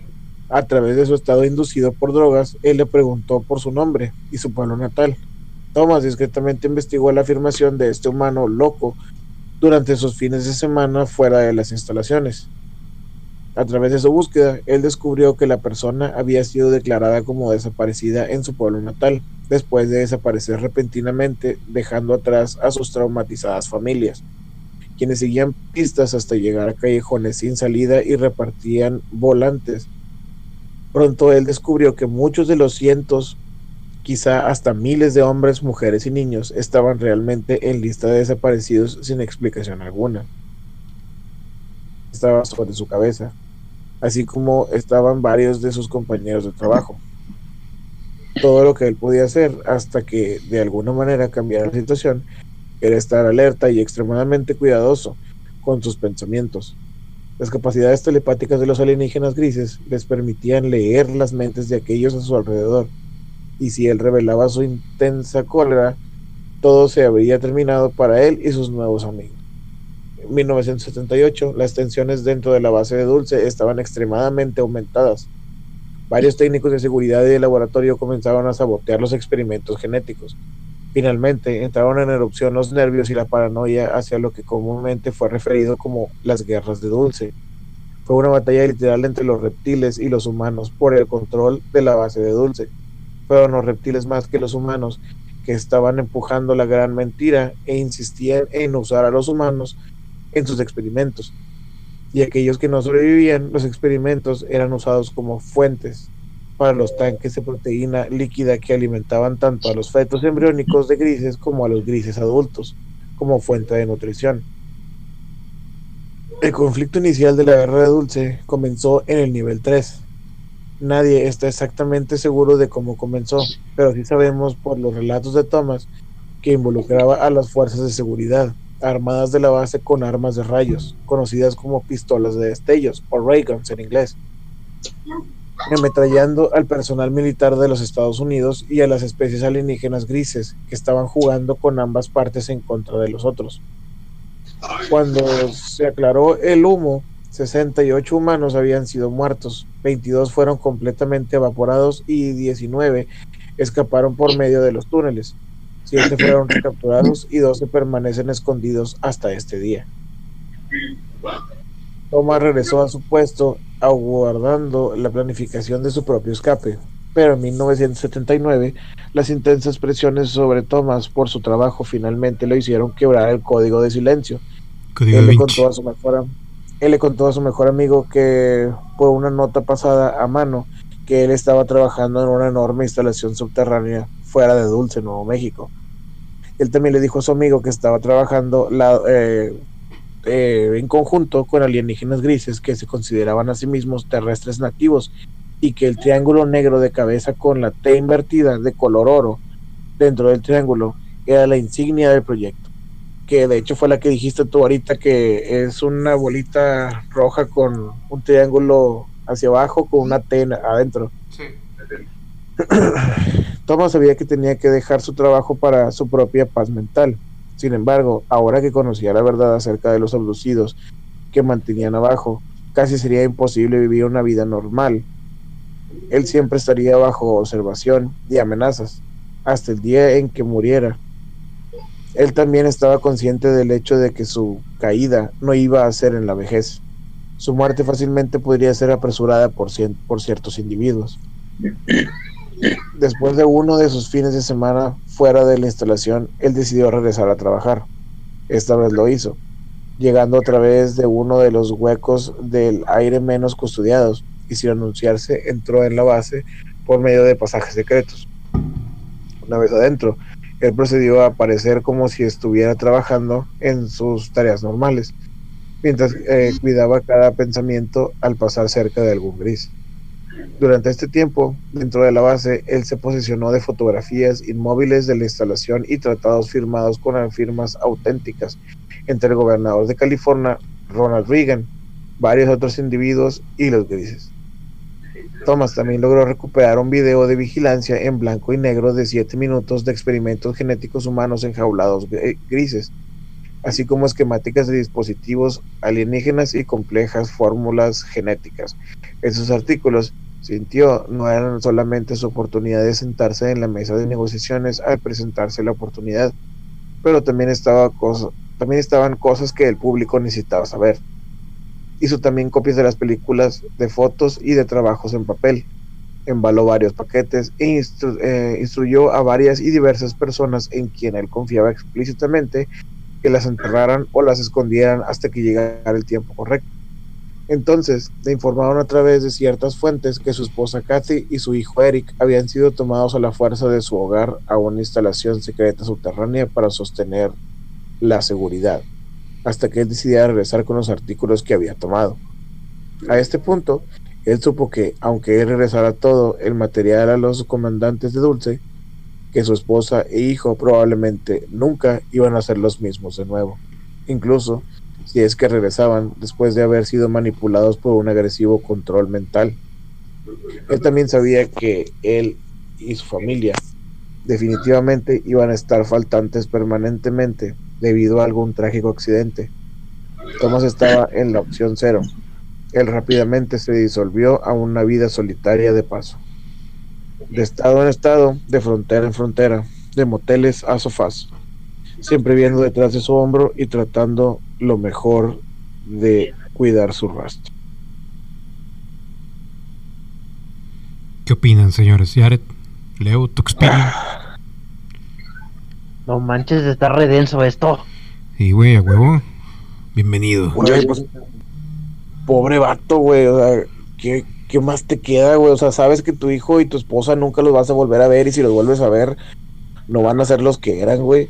A través de su estado inducido por drogas, él le preguntó por su nombre y su pueblo natal. Thomas discretamente investigó la afirmación de este humano loco durante sus fines de semana fuera de las instalaciones. A través de su búsqueda, él descubrió que la persona había sido declarada como desaparecida en su pueblo natal, después de desaparecer repentinamente, dejando atrás a sus traumatizadas familias, quienes seguían pistas hasta llegar a callejones sin salida y repartían volantes. Pronto él descubrió que muchos de los cientos quizá hasta miles de hombres, mujeres y niños estaban realmente en lista de desaparecidos sin explicación alguna. Estaba sobre su cabeza, así como estaban varios de sus compañeros de trabajo. Todo lo que él podía hacer hasta que de alguna manera cambiara la situación era estar alerta y extremadamente cuidadoso con sus pensamientos. Las capacidades telepáticas de los alienígenas grises les permitían leer las mentes de aquellos a su alrededor, y si él revelaba su intensa cólera, todo se habría terminado para él y sus nuevos amigos. En 1978, las tensiones dentro de la base de Dulce estaban extremadamente aumentadas. Varios técnicos de seguridad y de laboratorio comenzaron a sabotear los experimentos genéticos. Finalmente, entraron en erupción los nervios y la paranoia hacia lo que comúnmente fue referido como las guerras de Dulce. Fue una batalla literal entre los reptiles y los humanos por el control de la base de Dulce. Los reptiles más que los humanos que estaban empujando la gran mentira e insistían en usar a los humanos en sus experimentos. Y aquellos que no sobrevivían, los experimentos eran usados como fuentes para los tanques de proteína líquida que alimentaban tanto a los fetos embriónicos de grises como a los grises adultos, como fuente de nutrición. El conflicto inicial de la guerra de Dulce comenzó en el nivel 3. Nadie está exactamente seguro de cómo comenzó, pero sí sabemos por los relatos de Thomas que involucraba a las fuerzas de seguridad, armadas de la base con armas de rayos, conocidas como pistolas de destellos o ray guns en inglés ametrallando al personal militar de los Estados Unidos y a las especies alienígenas grises que estaban jugando con ambas partes en contra de los otros. Cuando se aclaró el humo, 68 humanos habían sido muertos, 22 fueron completamente evaporados y 19 escaparon por medio de los túneles. 7 [coughs] fueron recapturados y 12 permanecen escondidos hasta este día. Thomas regresó a su puesto aguardando la planificación de su propio escape, pero en 1979 las intensas presiones sobre Thomas por su trabajo finalmente lo hicieron quebrar el código de silencio. él, le contó a su mejor, él le contó a su mejor amigo que por una nota pasada a mano que él estaba trabajando en una enorme instalación subterránea fuera de Dulce, Nuevo México. Él también le dijo a su amigo que estaba trabajando eh, eh, en conjunto con alienígenas grises que se consideraban a sí mismos terrestres nativos y que el triángulo negro de cabeza con la T invertida de color oro dentro del triángulo era la insignia del proyecto. Que de hecho fue la que dijiste tú ahorita que es una bolita roja con un triángulo hacia abajo con una T adentro. Sí. [clears throat] Thomas sabía que tenía que dejar su trabajo para su propia paz mental sin embargo, ahora que conocía la verdad acerca de los abducidos que mantenían abajo, casi sería imposible vivir una vida normal. Él siempre estaría bajo observación y amenazas, hasta el día en que muriera. Él también estaba consciente del hecho de que su caída no iba a ser en la vejez. Su muerte fácilmente podría ser apresurada por, por ciertos individuos. [clears throat] Después de uno de sus fines de semana fuera de la instalación, él decidió regresar a trabajar. Esta vez lo hizo, llegando a través de uno de los huecos del aire menos custodiados y sin anunciarse entró en la base por medio de pasajes secretos. Una vez adentro, él procedió a aparecer como si estuviera trabajando en sus tareas normales, mientras eh, cuidaba cada pensamiento al pasar cerca de algún gris. Durante este tiempo, dentro de la base, él se posesionó de fotografías inmóviles de la instalación y tratados firmados con firmas auténticas entre el gobernador de California, Ronald Reagan, varios otros individuos y los grises. Thomas también logró recuperar un video de vigilancia en blanco y negro de 7 minutos de experimentos genéticos humanos enjaulados grises, así como esquemáticas de dispositivos alienígenas y complejas fórmulas genéticas. Esos artículos sintió no eran solamente su oportunidad de sentarse en la mesa de negociaciones al presentarse la oportunidad, pero también, estaba también estaban cosas que el público necesitaba saber. Hizo también copias de las películas, de fotos y de trabajos en papel. Embaló varios paquetes e eh, instruyó a varias y diversas personas en quien él confiaba explícitamente que las enterraran o las escondieran hasta que llegara el tiempo correcto. Entonces, le informaron a través de ciertas fuentes que su esposa Kathy y su hijo Eric habían sido tomados a la fuerza de su hogar a una instalación secreta subterránea para sostener la seguridad, hasta que él decidiera regresar con los artículos que había tomado. A este punto, él supo que, aunque él regresara todo el material a los comandantes de Dulce, que su esposa e hijo probablemente nunca iban a ser los mismos de nuevo. incluso si es que regresaban después de haber sido manipulados por un agresivo control mental. Él también sabía que él y su familia definitivamente iban a estar faltantes permanentemente debido a algún trágico accidente. Thomas estaba en la opción cero. Él rápidamente se disolvió a una vida solitaria de paso. De estado en estado, de frontera en frontera, de moteles a sofás, siempre viendo detrás de su hombro y tratando lo mejor de cuidar su rastro. ¿Qué opinan, señores? Jared, Leo, tu [sighs] experiencia. [clears throat] No manches, está redenso esto. Sí, güey, a huevo. Bienvenido. Güey, pues, pobre vato, güey. O sea, ¿qué, ¿qué más te queda, güey? O sea, sabes que tu hijo y tu esposa nunca los vas a volver a ver y si los vuelves a ver, no van a ser los que eran, güey.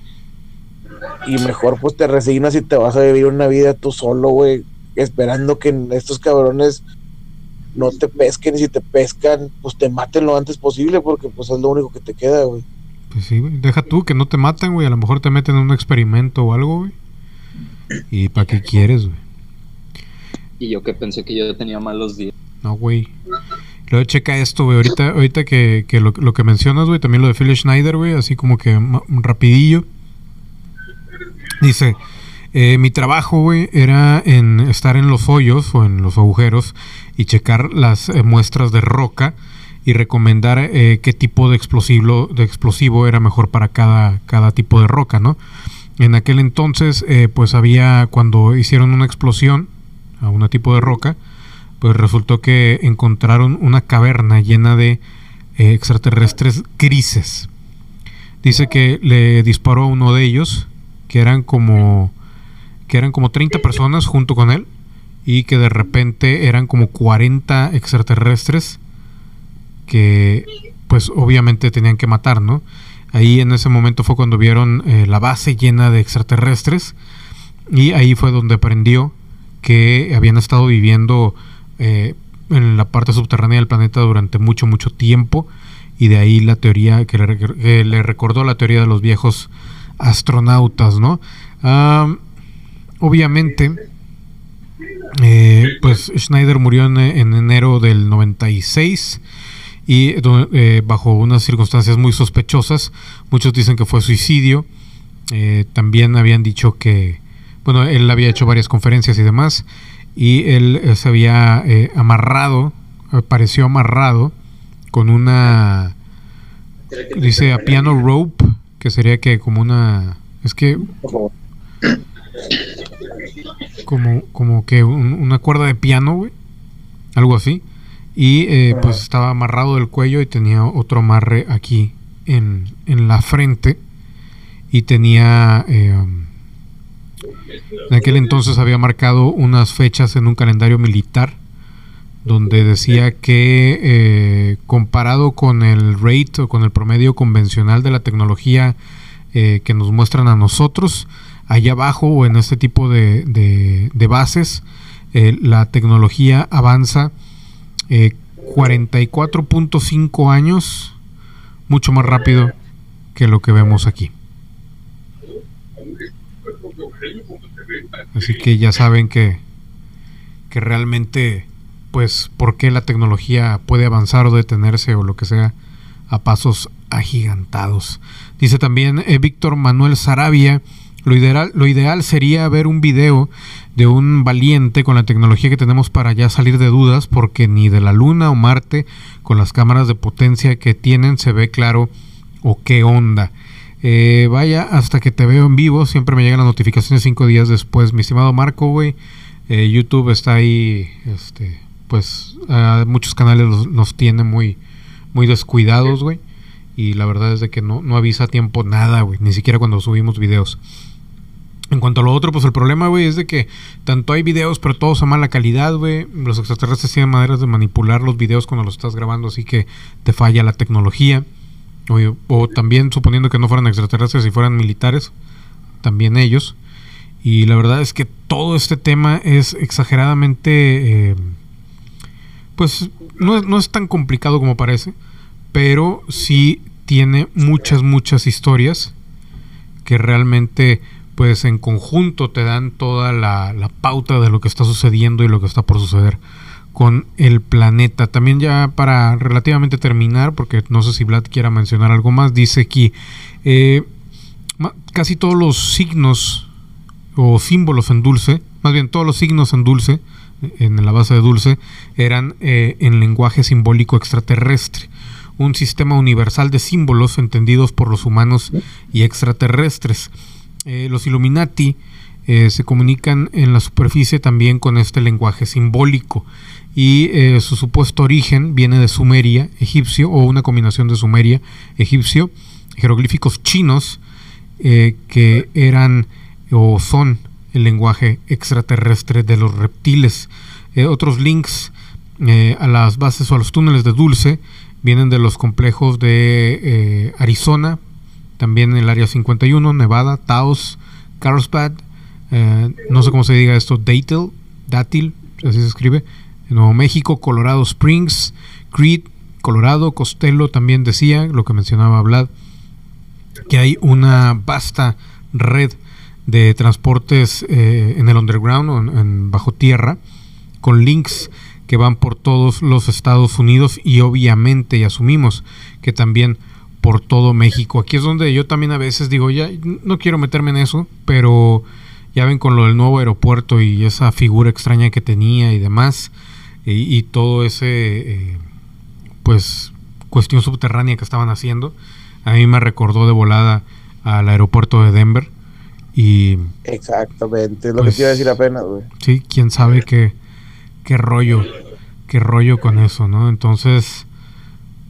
Y mejor pues te resignas y te vas a vivir una vida tú solo, güey, esperando que estos cabrones no te pesquen y si te pescan, pues te maten lo antes posible porque pues es lo único que te queda, güey. Pues sí, güey. Deja tú que no te maten, güey. A lo mejor te meten en un experimento o algo, güey. ¿Y para qué quieres, güey? Y yo que pensé que yo tenía malos días. No, güey. Luego checa esto, güey. Ahorita, ahorita que, que lo, lo, que mencionas, güey, también lo de Phil Schneider, güey, así como que rapidillo. Dice, eh, mi trabajo, güey, era en estar en los hoyos o en los agujeros y checar las eh, muestras de roca y recomendar eh, qué tipo de explosivo, de explosivo era mejor para cada, cada tipo de roca, ¿no? En aquel entonces, eh, pues había, cuando hicieron una explosión a un tipo de roca, pues resultó que encontraron una caverna llena de eh, extraterrestres grises. Dice que le disparó a uno de ellos, que eran como que eran como 30 personas junto con él y que de repente eran como 40 extraterrestres que pues obviamente tenían que matar, ¿no? Ahí en ese momento fue cuando vieron eh, la base llena de extraterrestres y ahí fue donde aprendió que habían estado viviendo eh, en la parte subterránea del planeta durante mucho, mucho tiempo y de ahí la teoría que le, recordó la teoría de los viejos astronautas, ¿no? Obviamente, eh, pues Schneider murió en, en enero del 96 y eh, bajo unas circunstancias muy sospechosas. Muchos dicen que fue suicidio. Eh, también habían dicho que, bueno, él había hecho varias conferencias y demás, y él eh, se había amarrado, apareció amarrado con una, dice a piano rope, que sería que como una, es que como, como que una cuerda de piano, algo así y eh, pues estaba amarrado del cuello y tenía otro amarre aquí en, la frente. Y tenía... Eh, en aquel entonces había marcado unas fechas en un calendario militar donde decía que eh, comparado con el rate o con el promedio convencional de la tecnología que nos muestran a nosotros, allá abajo o en este tipo de, de bases, la tecnología avanza 44.5 años, mucho más rápido que lo que vemos aquí. Así que ya saben que, que realmente, pues, por qué la tecnología puede avanzar o detenerse o lo que sea a pasos agigantados. Dice también eh, Víctor Manuel Sarabia, lo ideal, lo ideal sería ver un video de un valiente con la tecnología que tenemos para ya salir de dudas, porque ni de la Luna o Marte, con las cámaras de potencia que tienen, se ve claro o qué onda. Eh, vaya, hasta que te veo en vivo, siempre me llegan las notificaciones cinco días después. Mi estimado Marco, güey, eh, YouTube está ahí, este, pues muchos canales los, nos tienen muy, muy descuidados, güey. Y la verdad es de que no, no avisa a tiempo nada, güey, ni siquiera cuando subimos videos. En cuanto a lo otro, pues el problema, güey, es de que tanto hay videos, pero todos a mala calidad, güey. Los extraterrestres tienen maneras de manipular los videos cuando los estás grabando, así que te falla la tecnología. O, también, suponiendo que no fueran extraterrestres y fueran militares, también ellos. Y la verdad es que todo este tema es exageradamente... Eh, pues no no es tan complicado como parece, pero sí tiene muchas, muchas historias que realmente pues en conjunto te dan toda la, pauta de lo que está sucediendo y lo que está por suceder con el planeta. También ya para relativamente terminar, porque no sé si Vlad quiera mencionar algo más, dice aquí, eh, casi todos los signos o símbolos en dulce, más bien todos los signos en dulce, en la base de dulce, eran eh, en lenguaje simbólico extraterrestre, un sistema universal de símbolos entendidos por los humanos y extraterrestres. Eh, los Illuminati se comunican en la superficie también con este lenguaje simbólico y eh, su supuesto origen viene de Sumeria, egipcio, o una combinación de Sumeria, egipcio, jeroglíficos chinos eh, que eran o son el lenguaje extraterrestre de los reptiles. Eh, otros links a las bases o a los túneles de Dulce vienen de los complejos de Arizona, también el área 51, Nevada, Taos, Carlsbad, no sé cómo se diga esto, Datil, Dátil, así se escribe, Nuevo México, Colorado Springs, Creed, Colorado, Costello también decía, lo que mencionaba Vlad, que hay una vasta red de transportes eh, en el underground en, bajo tierra, con links que van por todos los Estados Unidos y obviamente, y asumimos que también por todo México. Aquí es donde yo también a veces digo, ya no quiero meterme en eso, pero ya ven con lo del nuevo aeropuerto y esa figura extraña que tenía y demás y, todo ese eh, pues cuestión subterránea que estaban haciendo a mí me recordó de volada al aeropuerto de Denver y exactamente lo que pues, te iba a decir apenas güey sí quién sabe qué qué rollo qué rollo con eso no entonces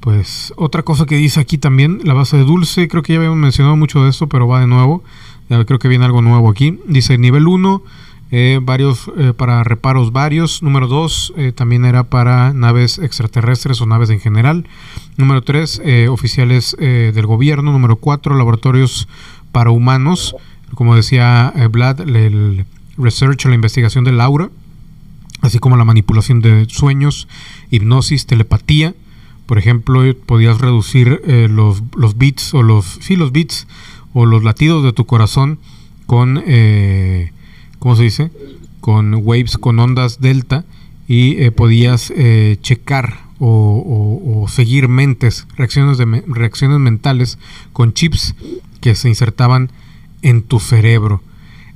pues otra cosa que dice aquí también la base de dulce creo que ya habíamos mencionado mucho de esto pero va de nuevo creo que viene algo nuevo aquí dice nivel 1 eh, varios eh, para reparos varios. Número 2 eh, también era para naves extraterrestres o naves en general. Número 3 oficiales del gobierno. Número 4 laboratorios para humanos. Como decía Vlad, el research la investigación del aura, así como la manipulación de sueños, hipnosis, telepatía. Por ejemplo, podías reducir los, los bits o los sí los bits o los latidos de tu corazón con ¿cómo se dice? Con waves, con ondas delta y eh, podías eh, checar o, seguir mentes, reacciones, de, reacciones mentales con chips que se insertaban en tu cerebro.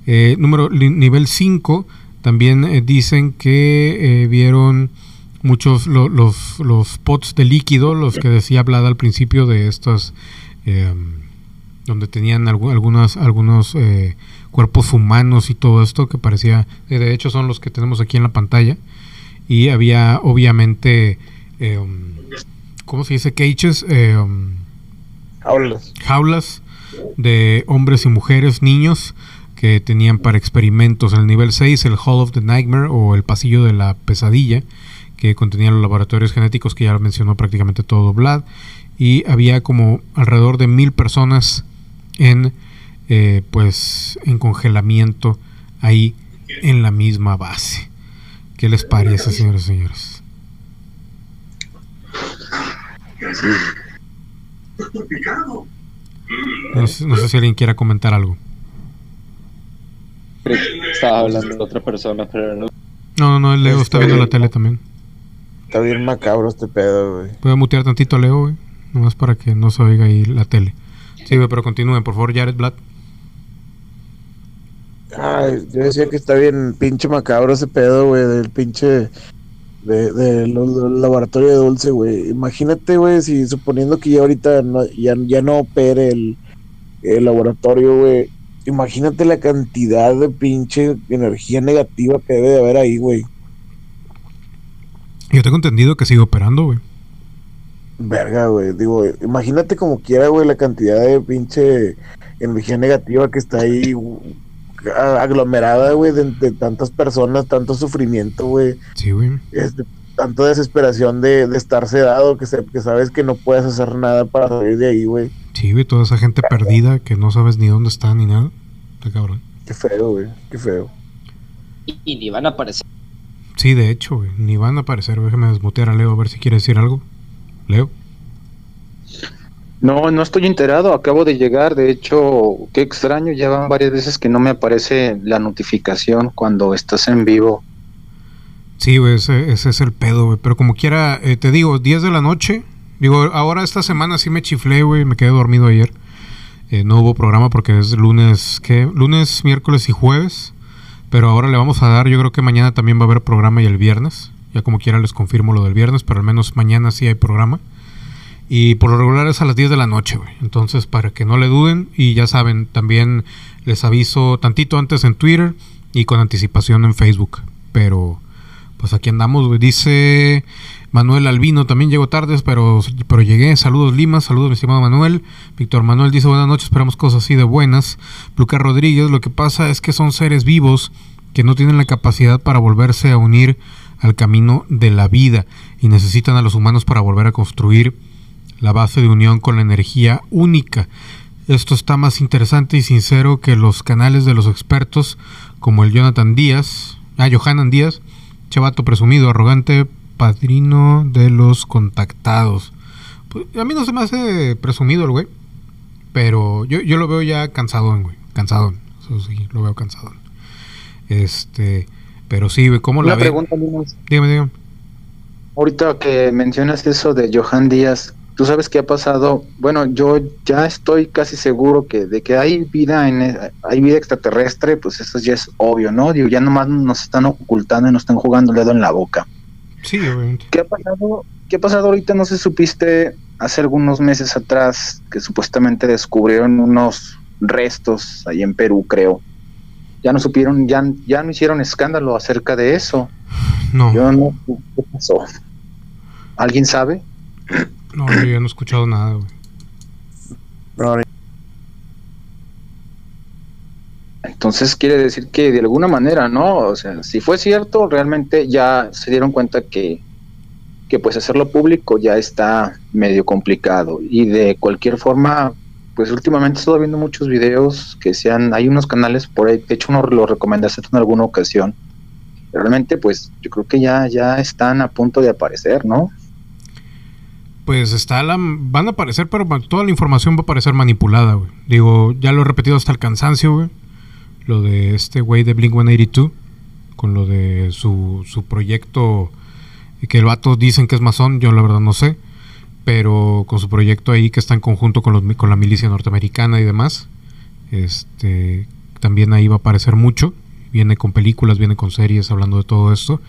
Eh, número nivel 5 también dicen que vieron muchos los, los pots de líquido, los que decía Vlad al principio de estos, donde tenían algunas, algunos cuerpos humanos y todo esto que parecía, eh, de hecho son los que tenemos aquí en la pantalla y había obviamente, eh, ¿cómo se dice? Cages, eh, um, jaulas. jaulas de hombres y mujeres, niños que tenían para experimentos en el nivel 6 el Hall of the Nightmare o el pasillo de la pesadilla que contenía los laboratorios genéticos que ya mencionó prácticamente todo Vlad y había como alrededor de mil personas en eh, pues en congelamiento ahí en la misma base. ¿Qué les parece, señores y señores? No sé, si alguien quiera comentar algo. Estaba hablando de otra persona, pero no. No, no, el Leo está viendo la tele también. Está bien macabro este pedo, güey. Voy a mutear tantito a Leo, güey. Nomás para que no se oiga ahí la tele. Sí, pero continúen, por favor, Jared Blatt. Ay, yo decía que está bien pinche macabro ese pedo, güey, del pinche de, de laboratorio de dulce, güey. Imagínate, güey, si suponiendo que ya ahorita no, ya, ya no opere el, el laboratorio, güey. Imagínate la cantidad de pinche energía negativa que debe de haber ahí, güey. Yo tengo entendido que sigue operando, güey. Verga, güey. Digo, imagínate como quiera, güey, la cantidad de pinche energía negativa que está ahí aglomerada, güey, de, tantas personas, tanto sufrimiento, güey. Sí, güey. Este, tanto desesperación de, estar sedado que, se, que sabes que no puedes hacer nada para salir de ahí, güey. Sí, güey, toda esa gente perdida que no sabes ni dónde está ni nada. Está cabrón. Qué feo, güey, qué feo. Y, ni van a aparecer. Sí, de hecho, güey, ni van a aparecer. Déjame desmutear a Leo a ver si quiere decir algo. Leo. No, no estoy enterado, acabo de llegar, de hecho, qué extraño, ya van varias veces que no me aparece la notificación cuando estás en vivo. Sí, güey, ese, es el pedo, güey, pero como quiera, eh, te digo, 10 de la noche, digo, ahora esta semana sí me chiflé, güey, me quedé dormido ayer, eh, no hubo programa porque es lunes, ¿qué? Lunes, miércoles y jueves, pero ahora le vamos a dar, yo creo que mañana también va a haber programa y el viernes, ya como quiera les confirmo lo del viernes, pero al menos mañana sí hay programa. Y por lo regular es a las 10 de la noche, güey. Entonces, para que no le duden, y ya saben, también les aviso tantito antes en Twitter y con anticipación en Facebook. Pero, pues aquí andamos, güey. Dice Manuel Albino, también llegó tarde, pero, pero llegué. Saludos Lima, saludos mi estimado Manuel. Víctor Manuel dice buenas noches, esperamos cosas así de buenas. Luca Rodríguez, lo que pasa es que son seres vivos que no tienen la capacidad para volverse a unir al camino de la vida y necesitan a los humanos para volver a construir la base de unión con la energía única. Esto está más interesante y sincero que los canales de los expertos como el Jonathan Díaz, ah, Johanan Díaz, chavato presumido, arrogante, padrino de los contactados. Pues, a mí no se me hace presumido el güey, pero yo, yo lo veo ya cansado, güey, cansado. Eso sí, lo veo cansado. Este, pero sí, ¿cómo la pregunta, Dígame, dígame. Ahorita que mencionas eso de Johan Díaz, tú sabes qué ha pasado. Bueno, yo ya estoy casi seguro que de que hay vida en hay vida extraterrestre, pues eso ya es obvio, ¿no? Digo, ya nomás nos están ocultando y nos están jugando el dedo en la boca. Sí, obviamente. ¿Qué ha pasado? ¿Qué ha pasado ahorita? No sé, supiste hace algunos meses atrás que supuestamente descubrieron unos restos ahí en Perú, creo. Ya no supieron, ya, ya no hicieron escándalo acerca de eso. No. Yo no, ¿qué pasó? ¿Alguien sabe? No, yo ya no he escuchado nada, güey. Entonces quiere decir que de alguna manera, ¿no? O sea, si fue cierto, realmente ya se dieron cuenta que, que pues hacerlo público ya está medio complicado. Y de cualquier forma, pues últimamente he estado viendo muchos videos que sean, hay unos canales por ahí, de hecho uno lo recomendaste en alguna ocasión. Realmente, pues yo creo que ya, ya están a punto de aparecer, ¿no? pues está la, van a aparecer, pero toda la información va a aparecer manipulada, güey. Digo, ya lo he repetido hasta el cansancio, güey. Lo de este güey de Blink 182, con lo de su, su proyecto, que el vato dicen que es masón, yo la verdad no sé, pero con su proyecto ahí que está en conjunto con, los, con la milicia norteamericana y demás, este, también ahí va a aparecer mucho. Viene con películas, viene con series hablando de todo esto.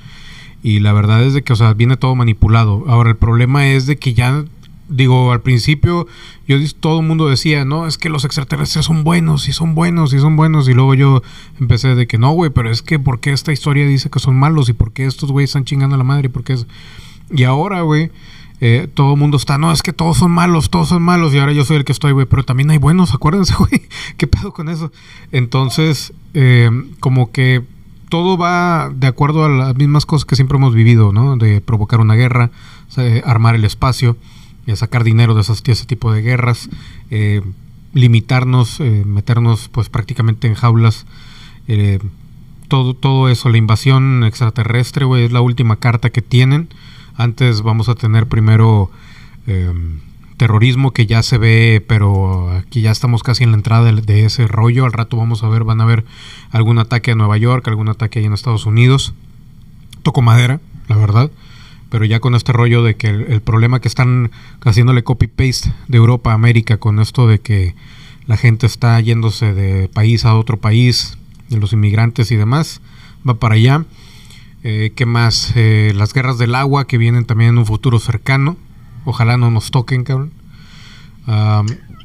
Y la verdad es de que, o sea, viene todo manipulado. Ahora, el problema es de que ya, digo, al principio, yo todo el mundo decía, no, es que los extraterrestres son buenos, y son buenos, y son buenos. Y luego yo empecé de que no, güey, pero es que, ¿por qué esta historia dice que son malos? ¿Y por qué estos güeyes están chingando a la madre? ¿Y por qué es... Y ahora, güey, eh, todo el mundo está, no, es que todos son malos, todos son malos, y ahora yo soy el que estoy, güey, pero también hay buenos, [laughs] acuérdense, güey, ¿qué pedo con eso? Entonces, eh, como que todo va de acuerdo a las mismas cosas que siempre hemos vivido, ¿no? De provocar una guerra, armar el espacio, eh, sacar dinero de, esas, ese tipo de guerras, eh, limitarnos, eh, meternos pues prácticamente en jaulas. todo, todo eso, la invasión extraterrestre, es la última carta que tienen. Antes vamos a tener primero terrorismo que ya se ve, pero aquí ya estamos casi en la entrada de, ese rollo. Al rato vamos a ver, van a ver algún ataque a Nueva York, algún ataque ahí en Estados Unidos. Toco madera, la verdad. Pero ya con este rollo de que el, problema que están haciéndole copy-paste de Europa a América, con esto de que la gente está yéndose de país a otro país, de los inmigrantes y demás, va para allá. Eh, ¿Qué más? Eh, las guerras del agua que vienen también en un futuro cercano. Ojalá no nos toquen, cabrón.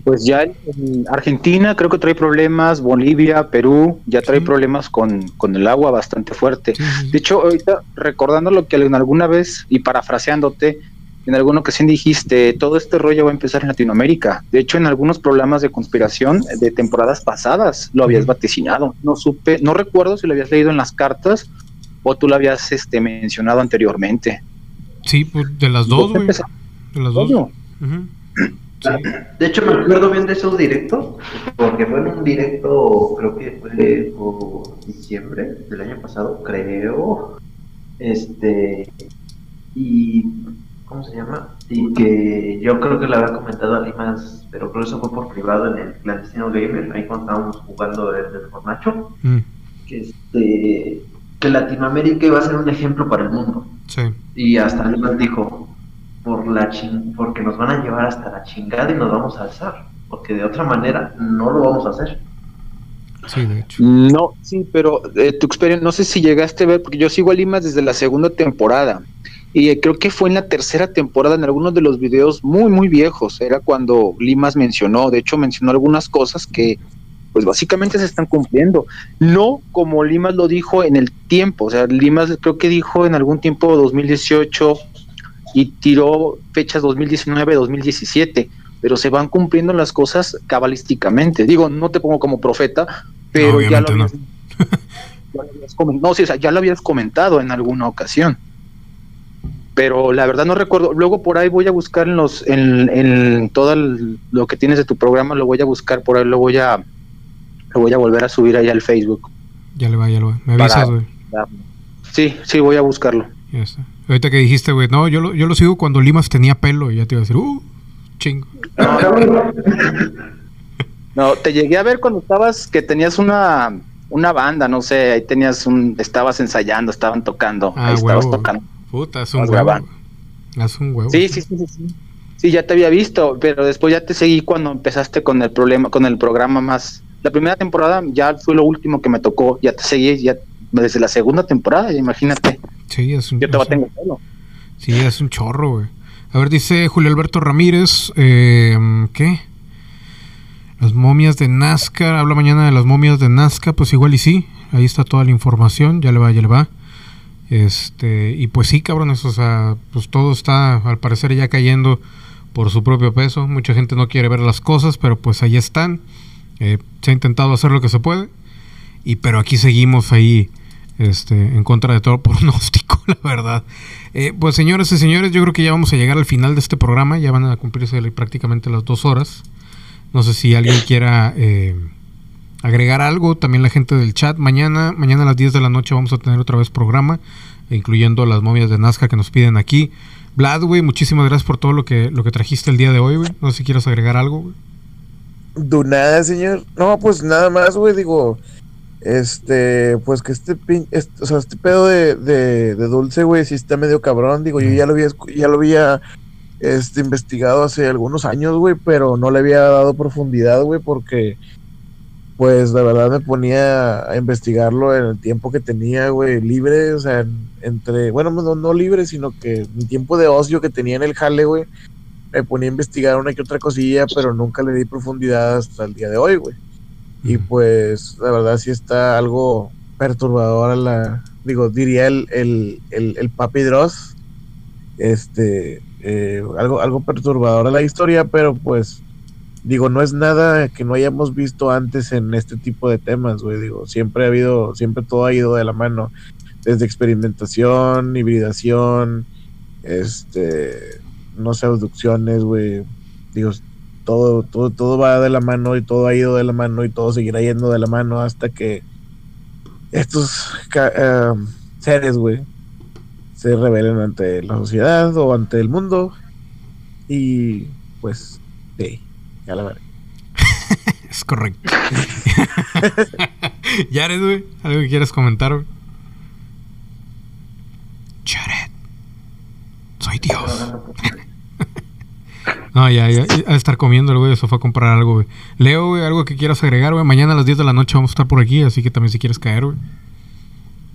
Pues ya en Argentina creo que trae problemas, Bolivia, Perú, ya trae problemas con, el agua bastante fuerte. De hecho, ahorita recordando lo que alguna vez y parafraseándote, en alguna ocasión dijiste, todo este rollo va a empezar en Latinoamérica. De hecho, en algunos problemas de conspiración de temporadas pasadas lo habías vaticinado. No supe, no recuerdo si lo habías leído en las cartas o tú lo habías este, mencionado anteriormente. Sí, pues, de las dos, güey. De hecho, me acuerdo bien de esos directos, porque fue en un directo, creo que fue por diciembre del año pasado, creo. Este. Y ¿cómo se llama? Y que yo creo que le había comentado a Limas, pero creo que eso fue por privado en el clandestino gamer, ahí cuando estábamos jugando el, el Fornacho, mm. que, este, que Latinoamérica iba a ser un ejemplo para el mundo. Sí. Y hasta Limas dijo, por la porque nos van a llevar hasta la chingada y nos vamos a alzar, porque de otra manera no lo vamos a hacer. Sí, de hecho. No, sí, pero eh, tu experiencia, no sé si llegaste a ver, porque yo sigo a Limas desde la segunda temporada y creo que fue en la tercera temporada en algunos de los videos muy muy viejos era cuando Limas mencionó de hecho mencionó algunas cosas que pues básicamente se están cumpliendo no como Limas lo dijo en el tiempo o sea Limas creo que dijo en algún tiempo 2018 y tiró fechas 2019 2017 pero se van cumpliendo las cosas cabalísticamente digo no te pongo como profeta pero ya, lo habías, [laughs] no, sí, o sea, ya lo habías comentado en alguna ocasión pero la verdad no recuerdo. Luego por ahí voy a buscar en los, en, todo lo que tienes de tu programa, lo voy a buscar por ahí, lo voy a, lo voy a volver a subir ahí al Facebook. Ya le va, ya le va. Me avisas, güey. Sí, sí, voy a buscarlo. Ya está. Ahorita que dijiste, güey, no, yo lo, yo lo sigo cuando Limas tenía pelo y ya te iba a decir, uh, chingo. [laughs] No, te llegué a ver cuando estabas, que tenías una, una banda, no sé, ahí tenías un, estabas ensayando, estaban tocando, ah, ahí estabas tocando. Puta, es un huevo. Es un huevo. Sí, sí, sí, sí, sí. ya te había visto, pero después ya te seguí cuando empezaste con el problema, con el programa más. La primera temporada ya fue lo último que me tocó. Ya te seguí ya desde la segunda temporada, imagínate. Sí, es un. Yo te tengo Sí, es un chorro, güey. A ver, dice Julio Alberto Ramírez, eh, ¿qué? Las momias de Nazca, habla mañana de las momias de Nazca, pues igual y sí, ahí está toda la información, ya le va, ya le va. Este, y pues sí, cabrones, o sea, pues todo está al parecer ya cayendo por su propio peso. Mucha gente no quiere ver las cosas, pero pues ahí están. Eh, se ha intentado hacer lo que se puede. Y pero aquí seguimos ahí este, en contra de todo pronóstico, [laughs] la verdad. Eh, pues señores y señores, yo creo que ya vamos a llegar al final de este programa. Ya van a cumplirse prácticamente las dos horas. No sé si alguien [coughs] quiera eh, agregar algo, también la gente del chat. Mañana, mañana a las 10 de la noche vamos a tener otra vez programa, incluyendo las momias de Nazca que nos piden aquí. Vlad, güey, muchísimas gracias por todo lo que, lo que trajiste el día de hoy, güey. No sé si quieres agregar algo, güey. Nada, señor. No, pues nada más, güey, digo, este, pues que este, este o sea, este pedo de, de, dulce, güey, sí está medio cabrón. Digo, yo ya lo había, ya lo había este, investigado hace algunos años, güey, pero no le había dado profundidad, güey, porque pues la verdad me ponía a investigarlo en el tiempo que tenía, güey, libre, o sea, entre, bueno, no, no libre, sino que mi tiempo de ocio que tenía en el jale, güey, me ponía a investigar una que otra cosilla, pero nunca le di profundidad hasta el día de hoy, güey. Y pues la verdad sí está algo perturbador a la, digo, diría el, el, el, el Papi Dross, este, eh, algo, algo perturbador a la historia, pero pues digo, no es nada que no hayamos visto antes en este tipo de temas, güey. Digo, siempre ha habido, siempre todo ha ido de la mano. Desde experimentación, hibridación, este, no sé, abducciones, güey. Digo, todo, todo, todo va de la mano y todo ha ido de la mano y todo seguirá yendo de la mano hasta que estos eh, seres, güey, se revelen ante la sociedad o ante el mundo. Y pues, sí. Ya la veré. [laughs] es correcto. [laughs] Jared, güey, ¿algo que quieras comentar, güey? Jared, soy Dios. [laughs] no, ya, ya, a estar comiendo, güey, eso fue a comprar algo, güey. Leo, güey, algo que quieras agregar, güey. Mañana a las 10 de la noche vamos a estar por aquí, así que también si quieres caer, güey.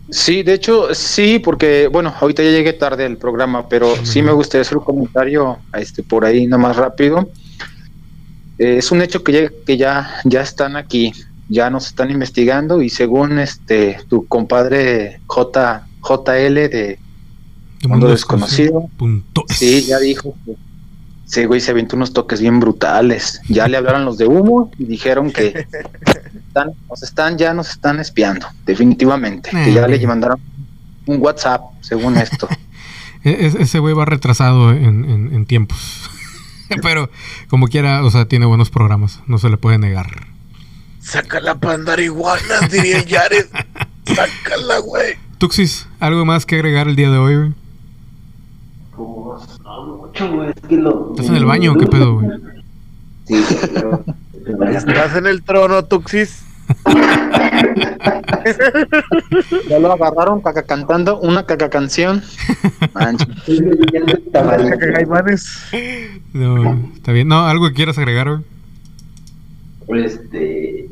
Sí, de hecho, sí, porque, bueno, ahorita ya llegué tarde al programa, pero sí me gustaría hacer un comentario este, por ahí, nomás rápido. Eh, es un hecho que ya, que ya, ya están aquí, ya nos están investigando y según este tu compadre J, JL de Mundo Desconocido, sí, ya dijo que sí, güey, se aventó unos toques bien brutales. Ya le hablaron los de humo y dijeron que [laughs] están, nos están, ya nos están espiando, definitivamente. que ya le mandaron un WhatsApp, según esto. [laughs] E-, ese güey va retrasado en, en tiempos. [laughs] Pero como quiera, o sea, tiene buenos programas, no se le puede negar. Saca la panda iguanas, diría Jared. Sácala, güey. Tuxis, ¿algo más que agregar el día de hoy, no, mucho, güey. Es que lo. ¿Estás en el baño o qué pedo, güey? Sí, pero. ¿Estás en el trono, Tuxis? ya lo agarraron caca cantando una caca canción. [laughs] no, está bien. No, algo que quieras agregar, güey. Este.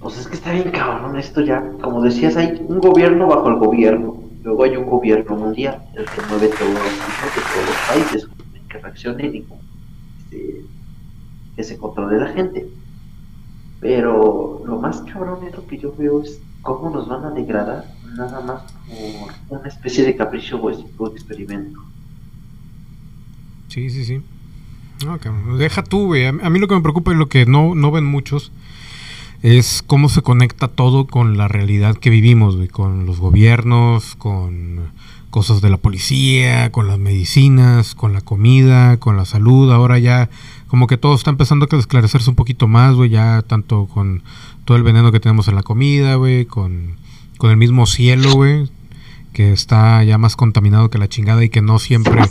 Pues es que está bien cabrón esto ya. Como decías, hay un gobierno bajo el gobierno. Luego hay un gobierno mundial, el que mueve todo, que todos los países que reaccionen y este, que se controle la gente. Pero lo más cabrón es lo que yo veo es cómo nos van a degradar nada más por una especie de capricho o experimento. Sí, sí, sí. Deja tú. A mí lo que me preocupa es lo que no, no ven muchos es cómo se conecta todo con la realidad que vivimos, con los gobiernos, con cosas de la policía, con las medicinas, con la comida, con la salud. Ahora ya como que todo está empezando a esclarecerse un poquito más, güey, ya tanto con todo el veneno que tenemos en la comida, güey, con, con el mismo cielo, güey, que está ya más contaminado que la chingada y que no siempre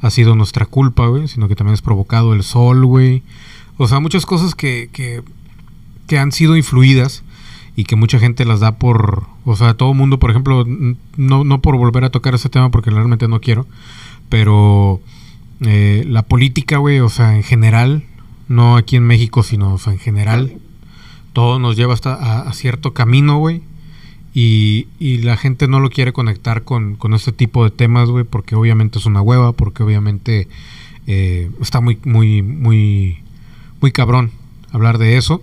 ha sido nuestra culpa, güey, sino que también es provocado el sol, güey. O sea, muchas cosas que, que que han sido influidas y que mucha gente las da por, o sea, todo mundo, por ejemplo, no, no por volver a tocar ese tema porque realmente no quiero, pero eh, la política, güey, o sea, en general, no aquí en México, sino, en general, todo nos lleva hasta a, cierto camino, güey. Y, y, la gente no lo quiere conectar con, con este tipo de temas, güey, porque obviamente es una hueva, porque obviamente eh, está muy, muy, muy, muy cabrón hablar de eso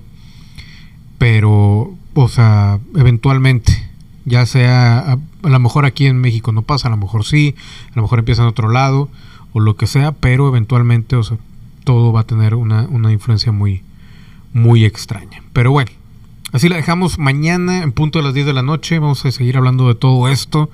pero, o sea, eventualmente, ya sea, a, lo mejor aquí en México no pasa, a lo mejor sí, a lo mejor empieza en otro lado, o lo que sea, pero eventualmente, o sea, todo va a tener una, una influencia muy, muy extraña. Pero bueno, así la dejamos mañana en punto de las 10 de la noche, vamos a seguir hablando de todo esto.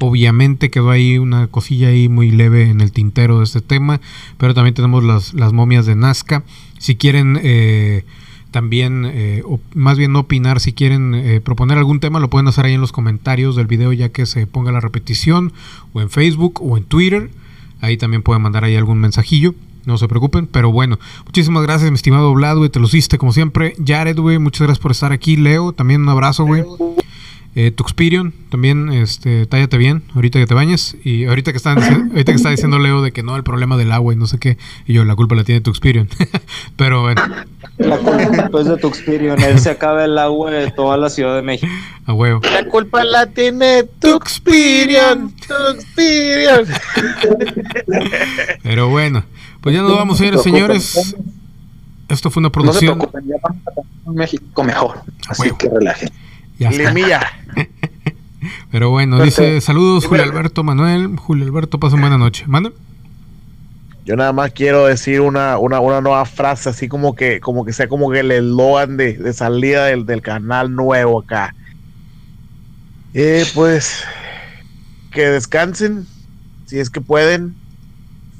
Obviamente quedó ahí una cosilla ahí muy leve en el tintero de este tema, pero también tenemos las, las momias de Nazca. Si quieren... Eh, también, eh, o más bien no opinar, si quieren eh, proponer algún tema, lo pueden hacer ahí en los comentarios del video ya que se ponga la repetición, o en Facebook o en Twitter. Ahí también pueden mandar ahí algún mensajillo. No se preocupen, pero bueno, muchísimas gracias, mi estimado Vlad, güey, te lo hiciste como siempre. Jared, güey, muchas gracias por estar aquí. Leo, también un abrazo, güey. Eh, Tuxpirion, también, este, tállate bien, ahorita que te bañes. Y ahorita que, están, [laughs] ahorita que está diciendo Leo de que no, el problema del agua y no sé qué. Y yo, la culpa la tiene Tuxpirion. [laughs] Pero bueno. La culpa es de Tuxpirion. Él se acaba el agua de toda la Ciudad de México. A huevo. La culpa la tiene Tuxpirion. Tuxpirion. Pero bueno, pues ya nos vamos a ir, señores. Esto fue una producción. No se preocupen, ya vamos a México mejor. Así que relajen. Ya [laughs] Pero bueno, dice saludos Julio Alberto Manuel. Julio Alberto, pasen buena noche. ¿Manda? Yo nada más quiero decir una, una, una, nueva frase, así como que, como que sea como que el eslogan de, de, salida del, del, canal nuevo acá. Eh, pues que descansen, si es que pueden,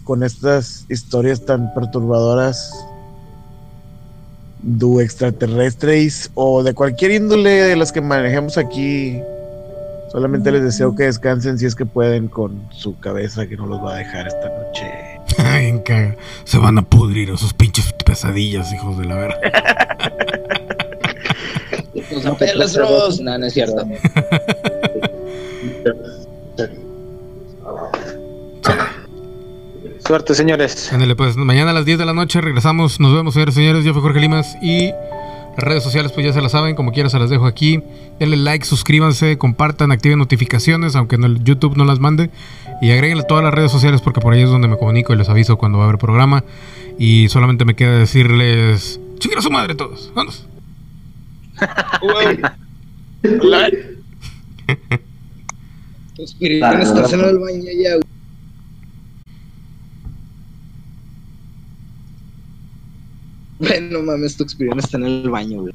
con estas historias tan perturbadoras de extraterrestres o de cualquier índole de las que manejemos aquí. Solamente les deseo que descansen si es que pueden con su cabeza que no los va a dejar esta noche. Ay, Se van a pudrir esos pinches pesadillas, hijos de la verga. [laughs] no, no es cierto. [laughs] Suerte, señores. pues mañana a las 10 de la noche regresamos. Nos vemos, señores, señores. Yo fui Jorge Limas y las redes sociales, pues ya se las saben. Como quiera, se las dejo aquí. Denle like, suscríbanse, compartan, activen notificaciones, aunque en YouTube no las mande. Y agréguenle todas las redes sociales porque por ahí es donde me comunico y les aviso cuando va a haber programa. Y solamente me queda decirles: ¡Chinguen a su madre todos! ¡Vamos! [laughs] en el baño ya, Bueno, mames, tu experiencia está en el baño, güey.